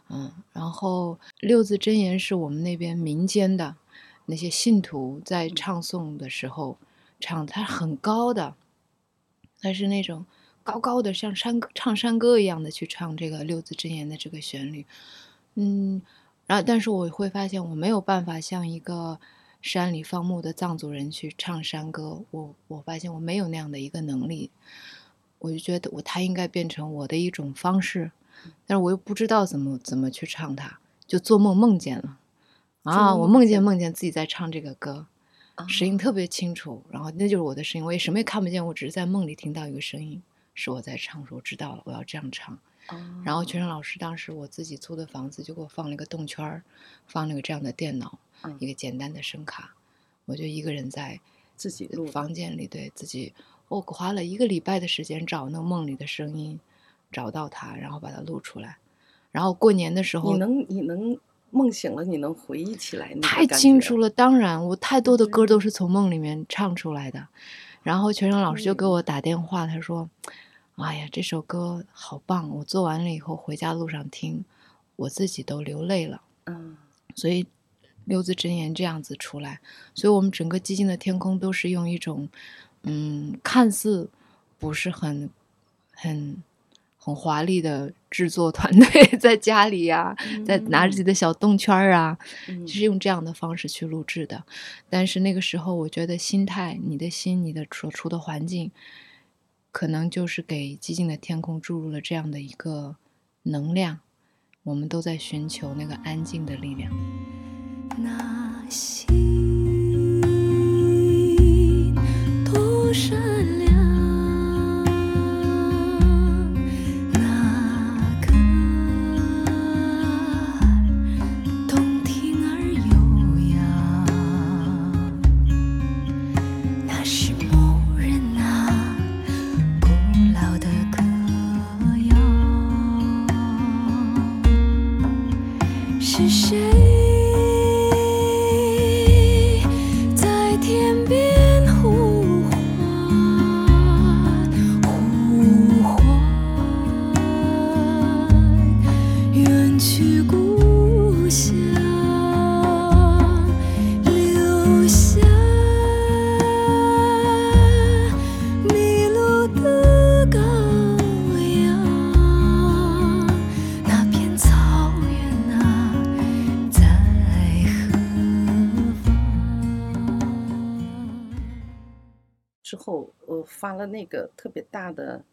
嗯，然后六字真言是我们那边民间的，那些信徒在唱诵的时候唱，它很高的，它是那种高高的，像山唱山歌一样的去唱这个六字真言的这个旋律，嗯，然后但是我会发现我没有办法像一个山里放牧的藏族人去唱山歌，我我发现我没有那样的一个能力，我就觉得我它应该变成我的一种方式，但是我又不知道怎么怎么去唱它，就做梦梦见了。啊！我梦见梦见自己在唱这个歌，声音特别清楚，然后那就是我的声音，我也什么也看不见，我只是在梦里听到一个声音，是我在唱，说我知道了，我要这样唱。然后全生老师当时我自己租的房子就给我放了一个动圈儿，放了个这样的电脑，一个简单的声卡，我就一个人在自己的房间里对自己，我花了一个礼拜的时间找那梦里的声音，找到它，然后把它录出来。然后过年的时候，你能你能。梦醒了，你能回忆起来？太清楚了，当然，我太多的歌都是从梦里面唱出来的。然后全生老师就给我打电话，他说：“哎呀，这首歌好棒！我做完了以后回家路上听，我自己都流泪了。”嗯，所以六字真言这样子出来，所以我们整个寂静的天空都是用一种，嗯，看似不是很很。很华丽的制作团队在家里呀，在拿着自己的小动圈儿啊，就是用这样的方式去录制的。但是那个时候，我觉得心态、你的心、你的所处的环境，可能就是给寂静的天空注入了这样的一个能量。我们都在寻求那个安静的力量。那心个特别大的，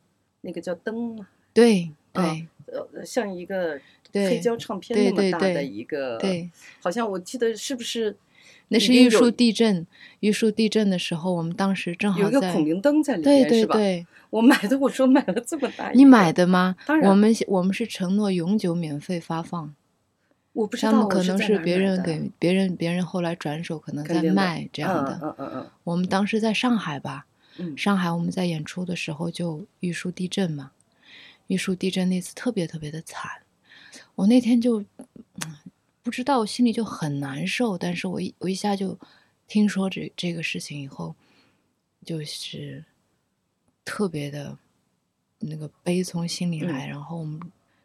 那个叫灯嘛？对对，呃，像一个黑胶唱片那么大的一个，对，好像我记得是不是？那是玉树地震，玉树地震的时候，我们当时正好有一个孔明灯在里面，是吧？对，我买的，我说买了这么大，你买的吗？当然，我们我们是承诺永久免费发放。我不知道，可能是别人给别人，别人后来转手可能在卖这样的。嗯嗯嗯。我们当时在上海吧。上海我们在演出的时候就玉树地震嘛，玉树地震那次特别特别的惨，我那天就不知道心里就很难受，但是我一我一下就听说这这个事情以后，就是特别的那个悲从心里来，然后我们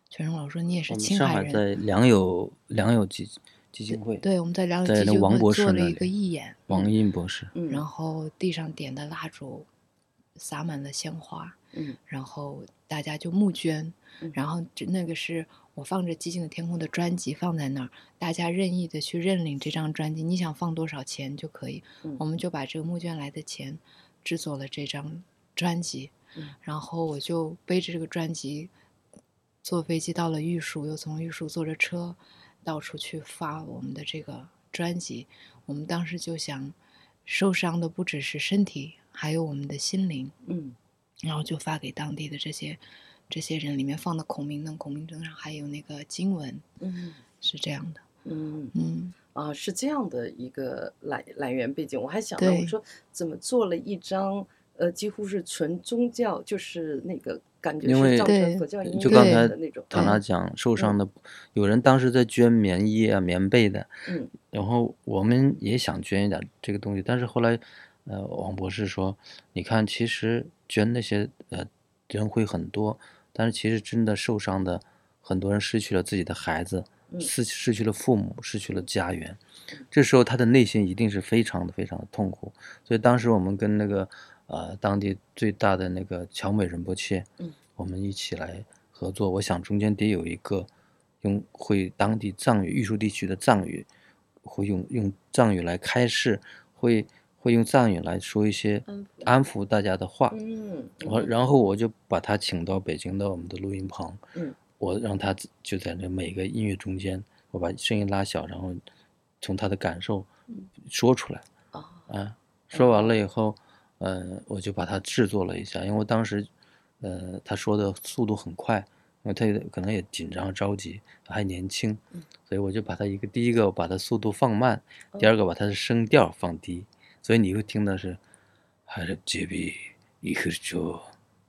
全荣老师说你也是青海人，在良友良友基基金会，对，我们在良友基金会做了一个义演，王印博士，然后地上点的蜡烛。洒满了鲜花，嗯，然后大家就募捐，然后那个是我放着《寂静的天空》的专辑放在那儿，大家任意的去认领这张专辑，你想放多少钱就可以，我们就把这个募捐来的钱制作了这张专辑，然后我就背着这个专辑坐飞机到了玉树，又从玉树坐着车到处去发我们的这个专辑，我们当时就想，受伤的不只是身体。还有我们的心灵，嗯，然后就发给当地的这些这些人，里面放的孔明灯，孔明灯上还有那个经文，嗯，是这样的，嗯。嗯。啊，是这样的一个来来源背景。我还想到，我说怎么做了一张呃，几乎是纯宗教，就是那个感觉是造成佛教音乐的那种。他那讲受伤的，有人当时在捐棉衣啊、棉被的，嗯，然后我们也想捐一点这个东西，但是后来。呃，王博士说：“你看，其实捐那些呃人会很多，但是其实真的受伤的很多人失去了自己的孩子，失失去了父母，失去了家园，这时候他的内心一定是非常的非常的痛苦。所以当时我们跟那个呃当地最大的那个乔美仁波切，嗯，我们一起来合作。我想中间得有一个用会当地藏语、玉树地区的藏语，会用用藏语来开示，会。会用藏语来说一些安抚大家的话，嗯，我然后我就把他请到北京的我们的录音棚，嗯，我让他就在那每个音乐中间，我把声音拉小，然后从他的感受说出来，啊，说完了以后，嗯，我就把它制作了一下，因为我当时，呃，他说的速度很快，因为他可能也紧张着急，还年轻，所以我就把它一个第一个把它速度放慢，第二个把它的声调放低。所以你会听的是，还是杰比一个就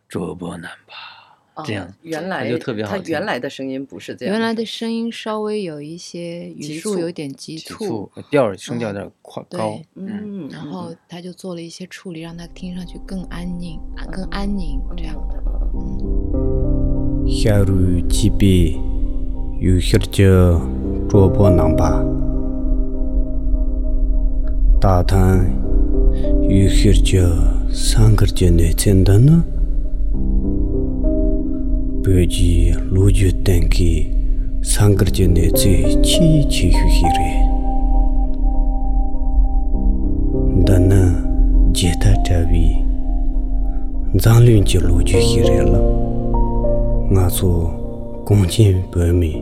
卓波难吧？这样，原来就特别好。他原来的声音不是这样，原来的声音稍微有一些语速有点急促，调声调有点高。嗯，嗯，然后他就做了一些处理，让他听上去更安宁、更安宁这样的。LGB 有些叫做布囊吧。大汤有些叫三个叫内签的呢。pyo ji lu ju tenki sangar je ne tse chi chi hu hi re dana jeta tawi zanglun je lu ju hi re la nga zo gongchen pyo mi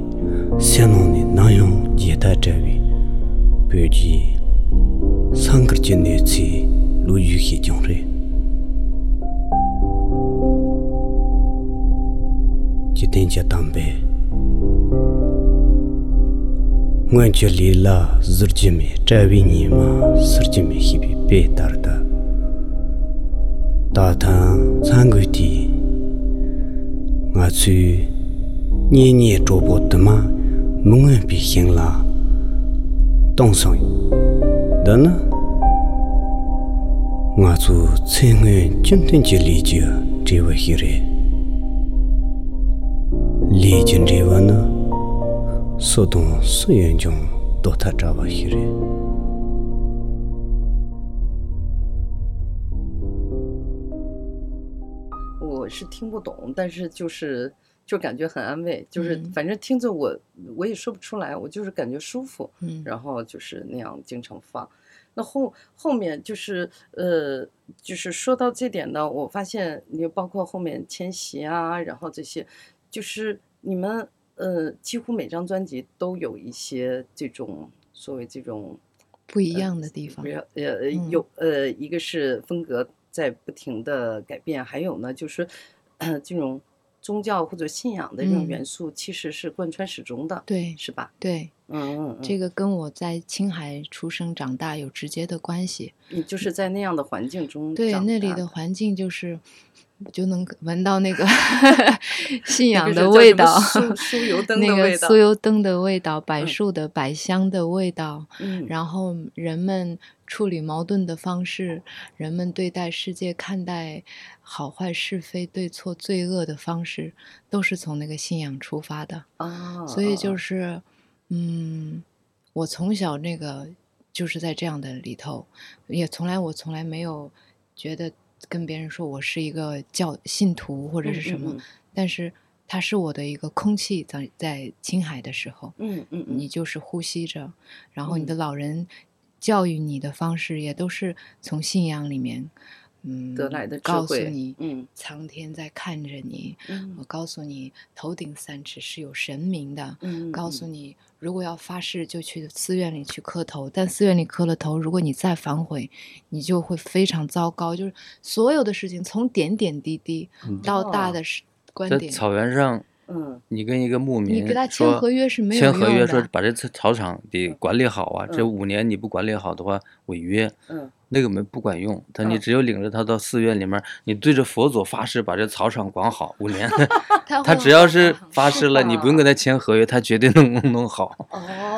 senon ni nayong jeta tawi pyo ji sangar je ne tse lu ju hi jong re ki tenche tambe ngan che li la zurjime chawi ni ma surjime hibi pe tarda ta ta sangu ti nga chu ni ni zho bo de ma mong en bi hing la dong song da na nga chu chen ngen chen ten che li ji ji wa hi re 我是听不懂，但是就是就感觉很安慰，就是反正听着我我也说不出来，我就是感觉舒服，嗯，然后就是那样经常放。那后后面就是呃，就是说到这点呢，我发现你包括后面迁徙啊，然后这些，就是你们呃，几乎每张专辑都有一些这种所谓这种不一样的地方。呃，有呃，一个是风格在不停的改变，还有呢，就是 [clears throat] 这种。宗教或者信仰的这种元素其实是贯穿始终的，对，是吧？对，嗯嗯，这个跟我在青海出生长大有直接的关系。你就是在那样的环境中，对，那里的环境就是。就能闻到那个 [laughs] 信仰的 [laughs] 味道，酥油灯的味道，酥油灯的味道，柏树的柏香的味道。嗯，然后人们处理矛盾的方式，人们对待世界、看待好坏、是非、对错、罪恶的方式，都是从那个信仰出发的。啊，所以就是，嗯，我从小那个就是在这样的里头，也从来我从来没有觉得。跟别人说我是一个教信徒或者是什么，但是它是我的一个空气，在在青海的时候，嗯嗯，你就是呼吸着，然后你的老人教育你的方式也都是从信仰里面。嗯，得来的告诉你，嗯，苍天在看着你。嗯，我告诉你，头顶三尺是有神明的。嗯，告诉你，如果要发誓，就去寺院里去磕头。但寺院里磕了头，如果你再反悔，你就会非常糟糕。就是所有的事情，从点点滴滴到大的观点。在草原上，嗯，你跟一个牧民，你跟他签合约是没有签合约说把这草场得管理好啊。这五年你不管理好的话，违约。嗯。那个没不管用，他你只有领着他到寺院里面，你对着佛祖发誓把这草场管好五年，[laughs] 他只要是发誓了，你不用跟他签合约，他绝对能弄好。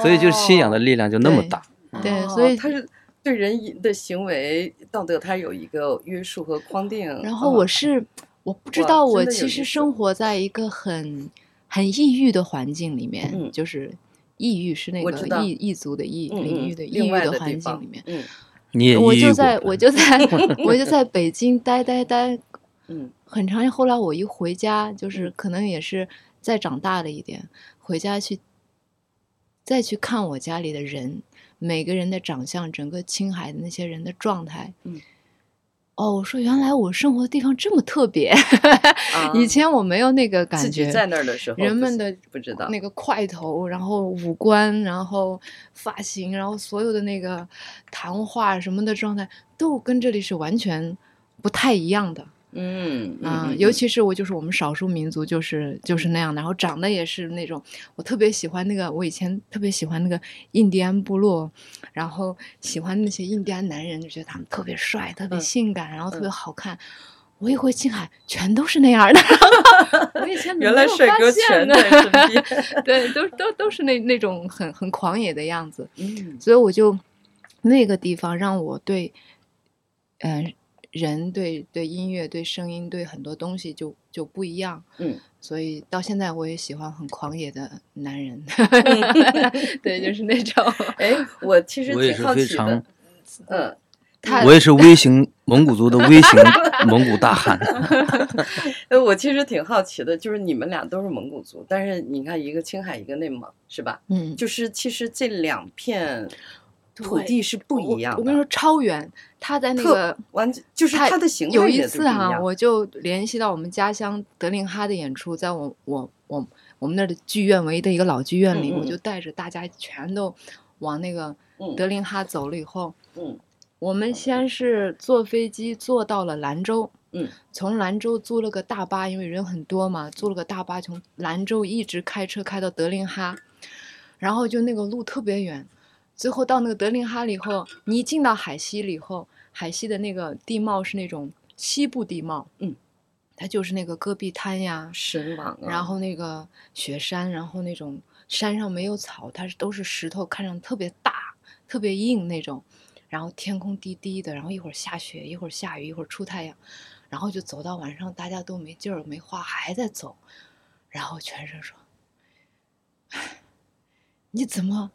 所以就是信仰的力量就那么大。对，所以他是对人的行为道德，他有一个约束和框定。然后我是我不知道，我其实生活在一个很很抑郁的环境里面，就是抑郁，是那个异异族的异领域的抑郁的环境里面。嗯，你也我就在我就在我就在北京待待待，[laughs] 嗯，很长。后来我一回家，就是可能也是再长大了一点，回家去再去看我家里的人，每个人的长相，整个青海的那些人的状态，嗯。哦，我说原来我生活的地方这么特别，以前我没有那个感觉。在那儿的时候，人们的不知道那个块头，然后五官，然后发型，然后所有的那个谈话什么的状态，都跟这里是完全不太一样的。嗯啊，尤其是我就是我们少数民族，就是就是那样的，然后长得也是那种，我特别喜欢那个，我以前特别喜欢那个印第安部落，然后喜欢那些印第安男人，就觉得他们特别帅，特别性感，然后特别好看。我一回青海，全都是那样的。[laughs] 我以前原来帅哥全在身边，[laughs] 对，都都都是那那种很很狂野的样子。嗯，所以我就那个地方让我对，嗯。人对对音乐对声音对很多东西就就不一样，嗯，所以到现在我也喜欢很狂野的男人，[laughs] 对，就是那种。[laughs] 哎，我其实我也是非常，嗯，我也是微型蒙古族的微型 [laughs] 蒙古大汉。呃，我其实挺好奇的，就是你们俩都是蒙古族，但是你看一个青海一个内蒙，是吧？嗯，就是其实这两片。土地是不一样的。我跟你说，超远，他在那个完就是他的形态有一次哈，我就联系到我们家乡德令哈的演出，在我我我我们那儿的剧院，唯一的一个老剧院里，我就带着大家全都往那个德令哈走了以后，嗯，我们先是坐飞机坐到了兰州，嗯，从兰州租了个大巴，因为人很多嘛，租了个大巴从兰州一直开车开到德令哈，然后就那个路特别远。最后到那个德令哈了以后，你一进到海西了以后，海西的那个地貌是那种西部地貌，嗯，它就是那个戈壁滩呀，神往，然后那个雪山，然后那种山上没有草，它是都是石头，看上特别大、特别硬那种，然后天空低低的，然后一会儿下雪，一会儿下雨，一会儿出太阳，然后就走到晚上，大家都没劲儿、没话，还在走，然后全身说：“ [sighs] 你怎么？”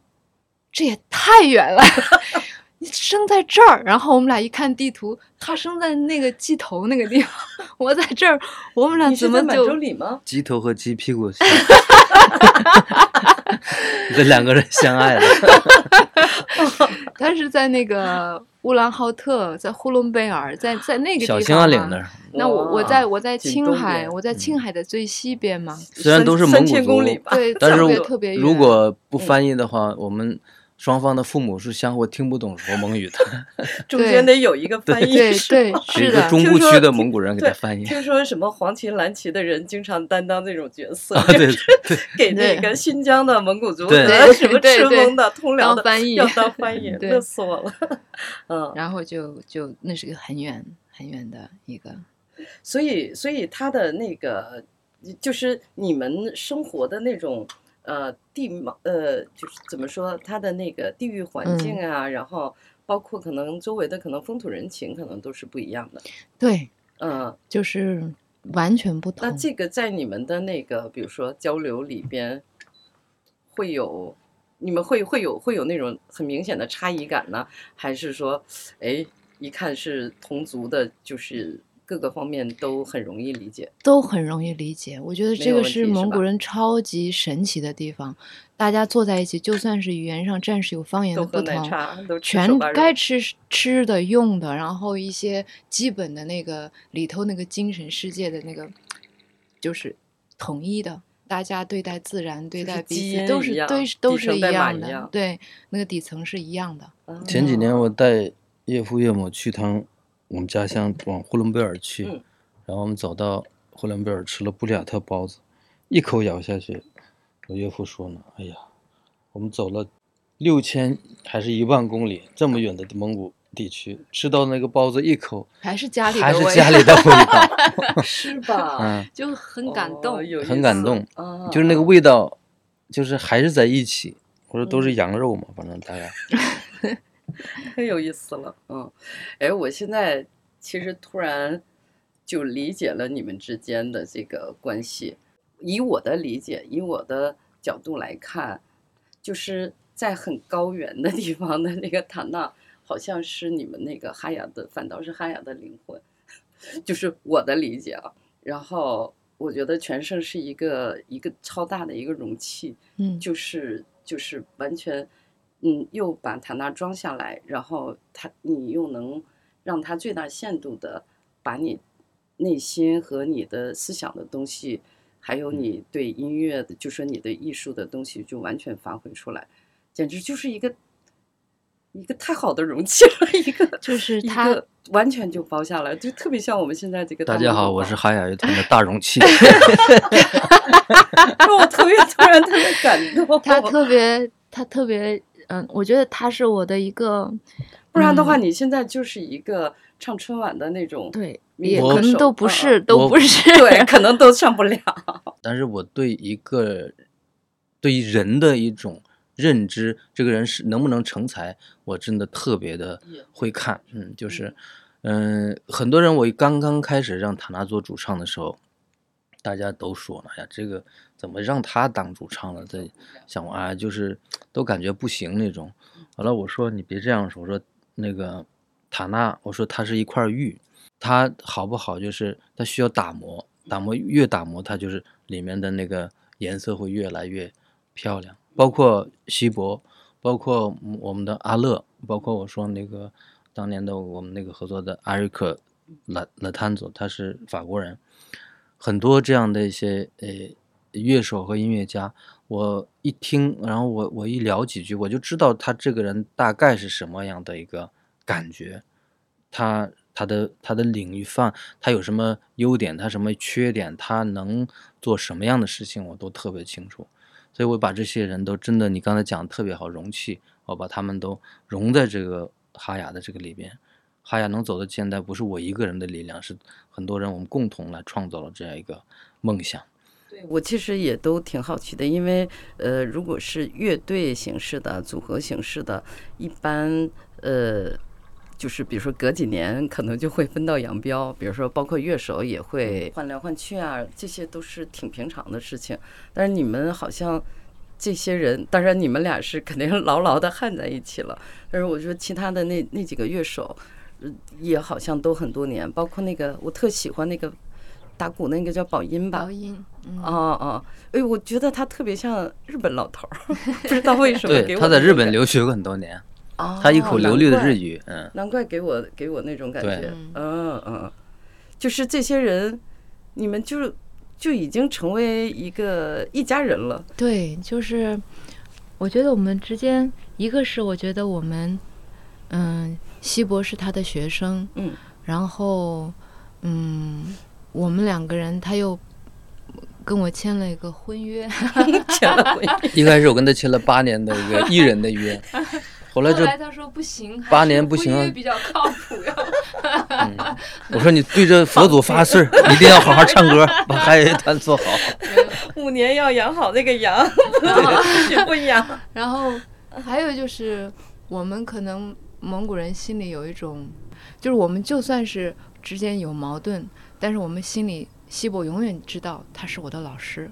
这也太远了，[laughs] 你生在这儿，然后我们俩一看地图，他生在那个鸡头那个地方，[laughs] 我在这儿，我们俩怎么就？鸡头和鸡屁股，[laughs] 这两个人相爱了。他是在那个乌兰浩特，在呼伦贝尔，在在那个地方。小兴安岭那儿。那我我在我在青海，我在青海的最西边嘛。虽然都是蒙古族，对，但是特别如果不翻译的话，我们。双方的父母是相互听不懂说蒙语的，[laughs] 中间得有一个翻译对对，是 [laughs] 的。中部区的蒙古人给他翻译。听说什么黄旗蓝旗的人经常担当这种角色，对对，[laughs] 给那个新疆的蒙古族和什么赤峰的通辽的翻译，要当翻译，乐死我了。嗯，然后就就那是个很远很远的一个，所以所以他的那个就是你们生活的那种。呃，地貌呃，就是怎么说，它的那个地域环境啊，然后包括可能周围的可能风土人情，可能都是不一样的。对，嗯，就是完全不同。那这个在你们的那个，比如说交流里边，会有你们会会有会有那种很明显的差异感呢？还是说，哎，一看是同族的，就是？各个方面都很容易理解，都很容易理解。我觉得这个是蒙古人超级神奇的地方。大家坐在一起，就算是语言上暂时有方言的不同，全该吃吃的、用的，然后一些基本的那个里头那个精神世界的那个，就是统一的。大家对待自然、对待彼此都是都都是一样的，对那个底层是一样的。前几年我带岳父岳母去趟。我们家乡往呼伦贝尔去，然后我们走到呼伦贝尔吃了布里亚特包子，一口咬下去，我岳父说呢：“哎呀，我们走了六千还是一万公里这么远的蒙古地区，吃到那个包子一口还是家里还是家里的味道，[laughs] 是吧？嗯，就很感动，很感动，就是那个味道，就是还是在一起。我说都是羊肉嘛，反正大家。” [laughs] 太有意思了，嗯，哎，我现在其实突然就理解了你们之间的这个关系。以我的理解，以我的角度来看，就是在很高原的地方的那个塔纳，好像是你们那个哈雅的，反倒是哈雅的灵魂，[laughs] 就是我的理解啊。然后我觉得全盛是一个一个超大的一个容器，嗯，就是就是完全，嗯，又把塔纳装下来，然后它你又能让它最大限度的把你内心和你的思想的东西。还有你对音乐的，就说你的艺术的东西，就完全发挥出来，简直就是一个一个太好的容器了，[laughs] 一个就是它完全就包下来，就特别像我们现在这个。大家好，我是韩雅乐团的大容器。[laughs] [laughs] 我特别突然特别感动，他特别他特别嗯，我觉得他是我的一个，不然的话，你现在就是一个唱春晚的那种对。也可能都不是，都不是，对，[laughs] 可能都上不了。[laughs] 但是我对一个对于人的一种认知，这个人是能不能成才，我真的特别的会看。嗯，就是，嗯，很多人我刚刚开始让塔纳做主唱的时候，大家都说了呀，这个怎么让他当主唱了？在想啊，就是都感觉不行那种。完了，我说你别这样说，我说那个塔纳，我说他是一块玉。它好不好？就是它需要打磨，打磨越打磨，它就是里面的那个颜色会越来越漂亮。包括锡伯，包括我们的阿乐，包括我说那个当年的我们那个合作的艾瑞克拉拉坦佐，他是法国人。很多这样的一些呃乐手和音乐家，我一听，然后我我一聊几句，我就知道他这个人大概是什么样的一个感觉，他。他的他的领域范，他有什么优点，他什么缺点，他能做什么样的事情，我都特别清楚。所以我把这些人都真的，你刚才讲的特别好，容器，我把他们都融在这个哈雅的这个里边。哈雅能走到现在，不是我一个人的力量，是很多人我们共同来创造了这样一个梦想。对我其实也都挺好奇的，因为呃，如果是乐队形式的、组合形式的，一般呃。就是比如说隔几年可能就会分道扬镳，比如说包括乐手也会换来换去啊，这些都是挺平常的事情。但是你们好像这些人，当然你们俩是肯定 [laughs] 牢牢的焊在一起了。但是我说其他的那那几个乐手，也好像都很多年，包括那个我特喜欢那个打鼓那个叫宝音吧，宝音，哦哦，哎，我觉得他特别像日本老头儿，[laughs] 不知道为什么。对，他在日本留学过很多年。他一口流利的日语，嗯，难怪给我给我那种感觉，嗯嗯，就是这些人，你们就就已经成为一个一家人了。对，就是我觉得我们之间，一个是我觉得我们，嗯，西博是他的学生，嗯，然后嗯，我们两个人他又跟我签了一个婚约，[laughs] 签了婚约。一开始我跟他签了八年的一个艺人的约。[laughs] 后来就他说不行，八年不行，比较靠谱呀。我说你对着佛祖发誓，[laughs] 一定要好好唱歌，把海乐团做好。五年要养好那个羊，许不养。然后还有就是，我们可能蒙古人心里有一种，就是我们就算是之间有矛盾，但是我们心里西伯永远知道他是我的老师，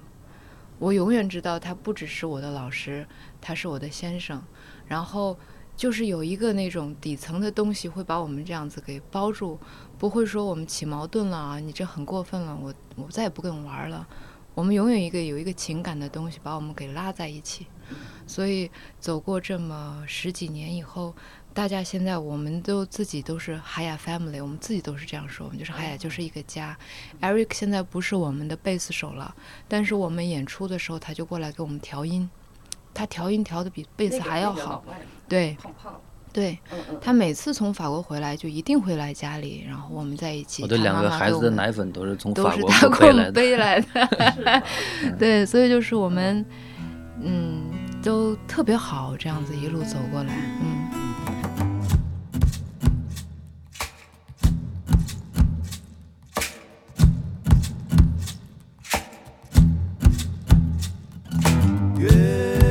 我永远知道他不只是我的老师，他是我的先生。然后就是有一个那种底层的东西会把我们这样子给包住，不会说我们起矛盾了啊，你这很过分了，我我再也不跟你玩了。我们永远一个有一个情感的东西把我们给拉在一起。所以走过这么十几年以后，大家现在我们都自己都是海雅 family，我们自己都是这样说，我们就是海雅就是一个家。Eric 现在不是我们的贝斯手了，但是我们演出的时候他就过来给我们调音。他调音调的比贝斯还要好，对，对，他每次从法国回来就一定会来家里，然后我们在一起。我的两个孩子的奶粉都是从法国背来 [laughs] 的，对，所以就是我们，嗯，都特别好，这样子一路走过来，嗯。月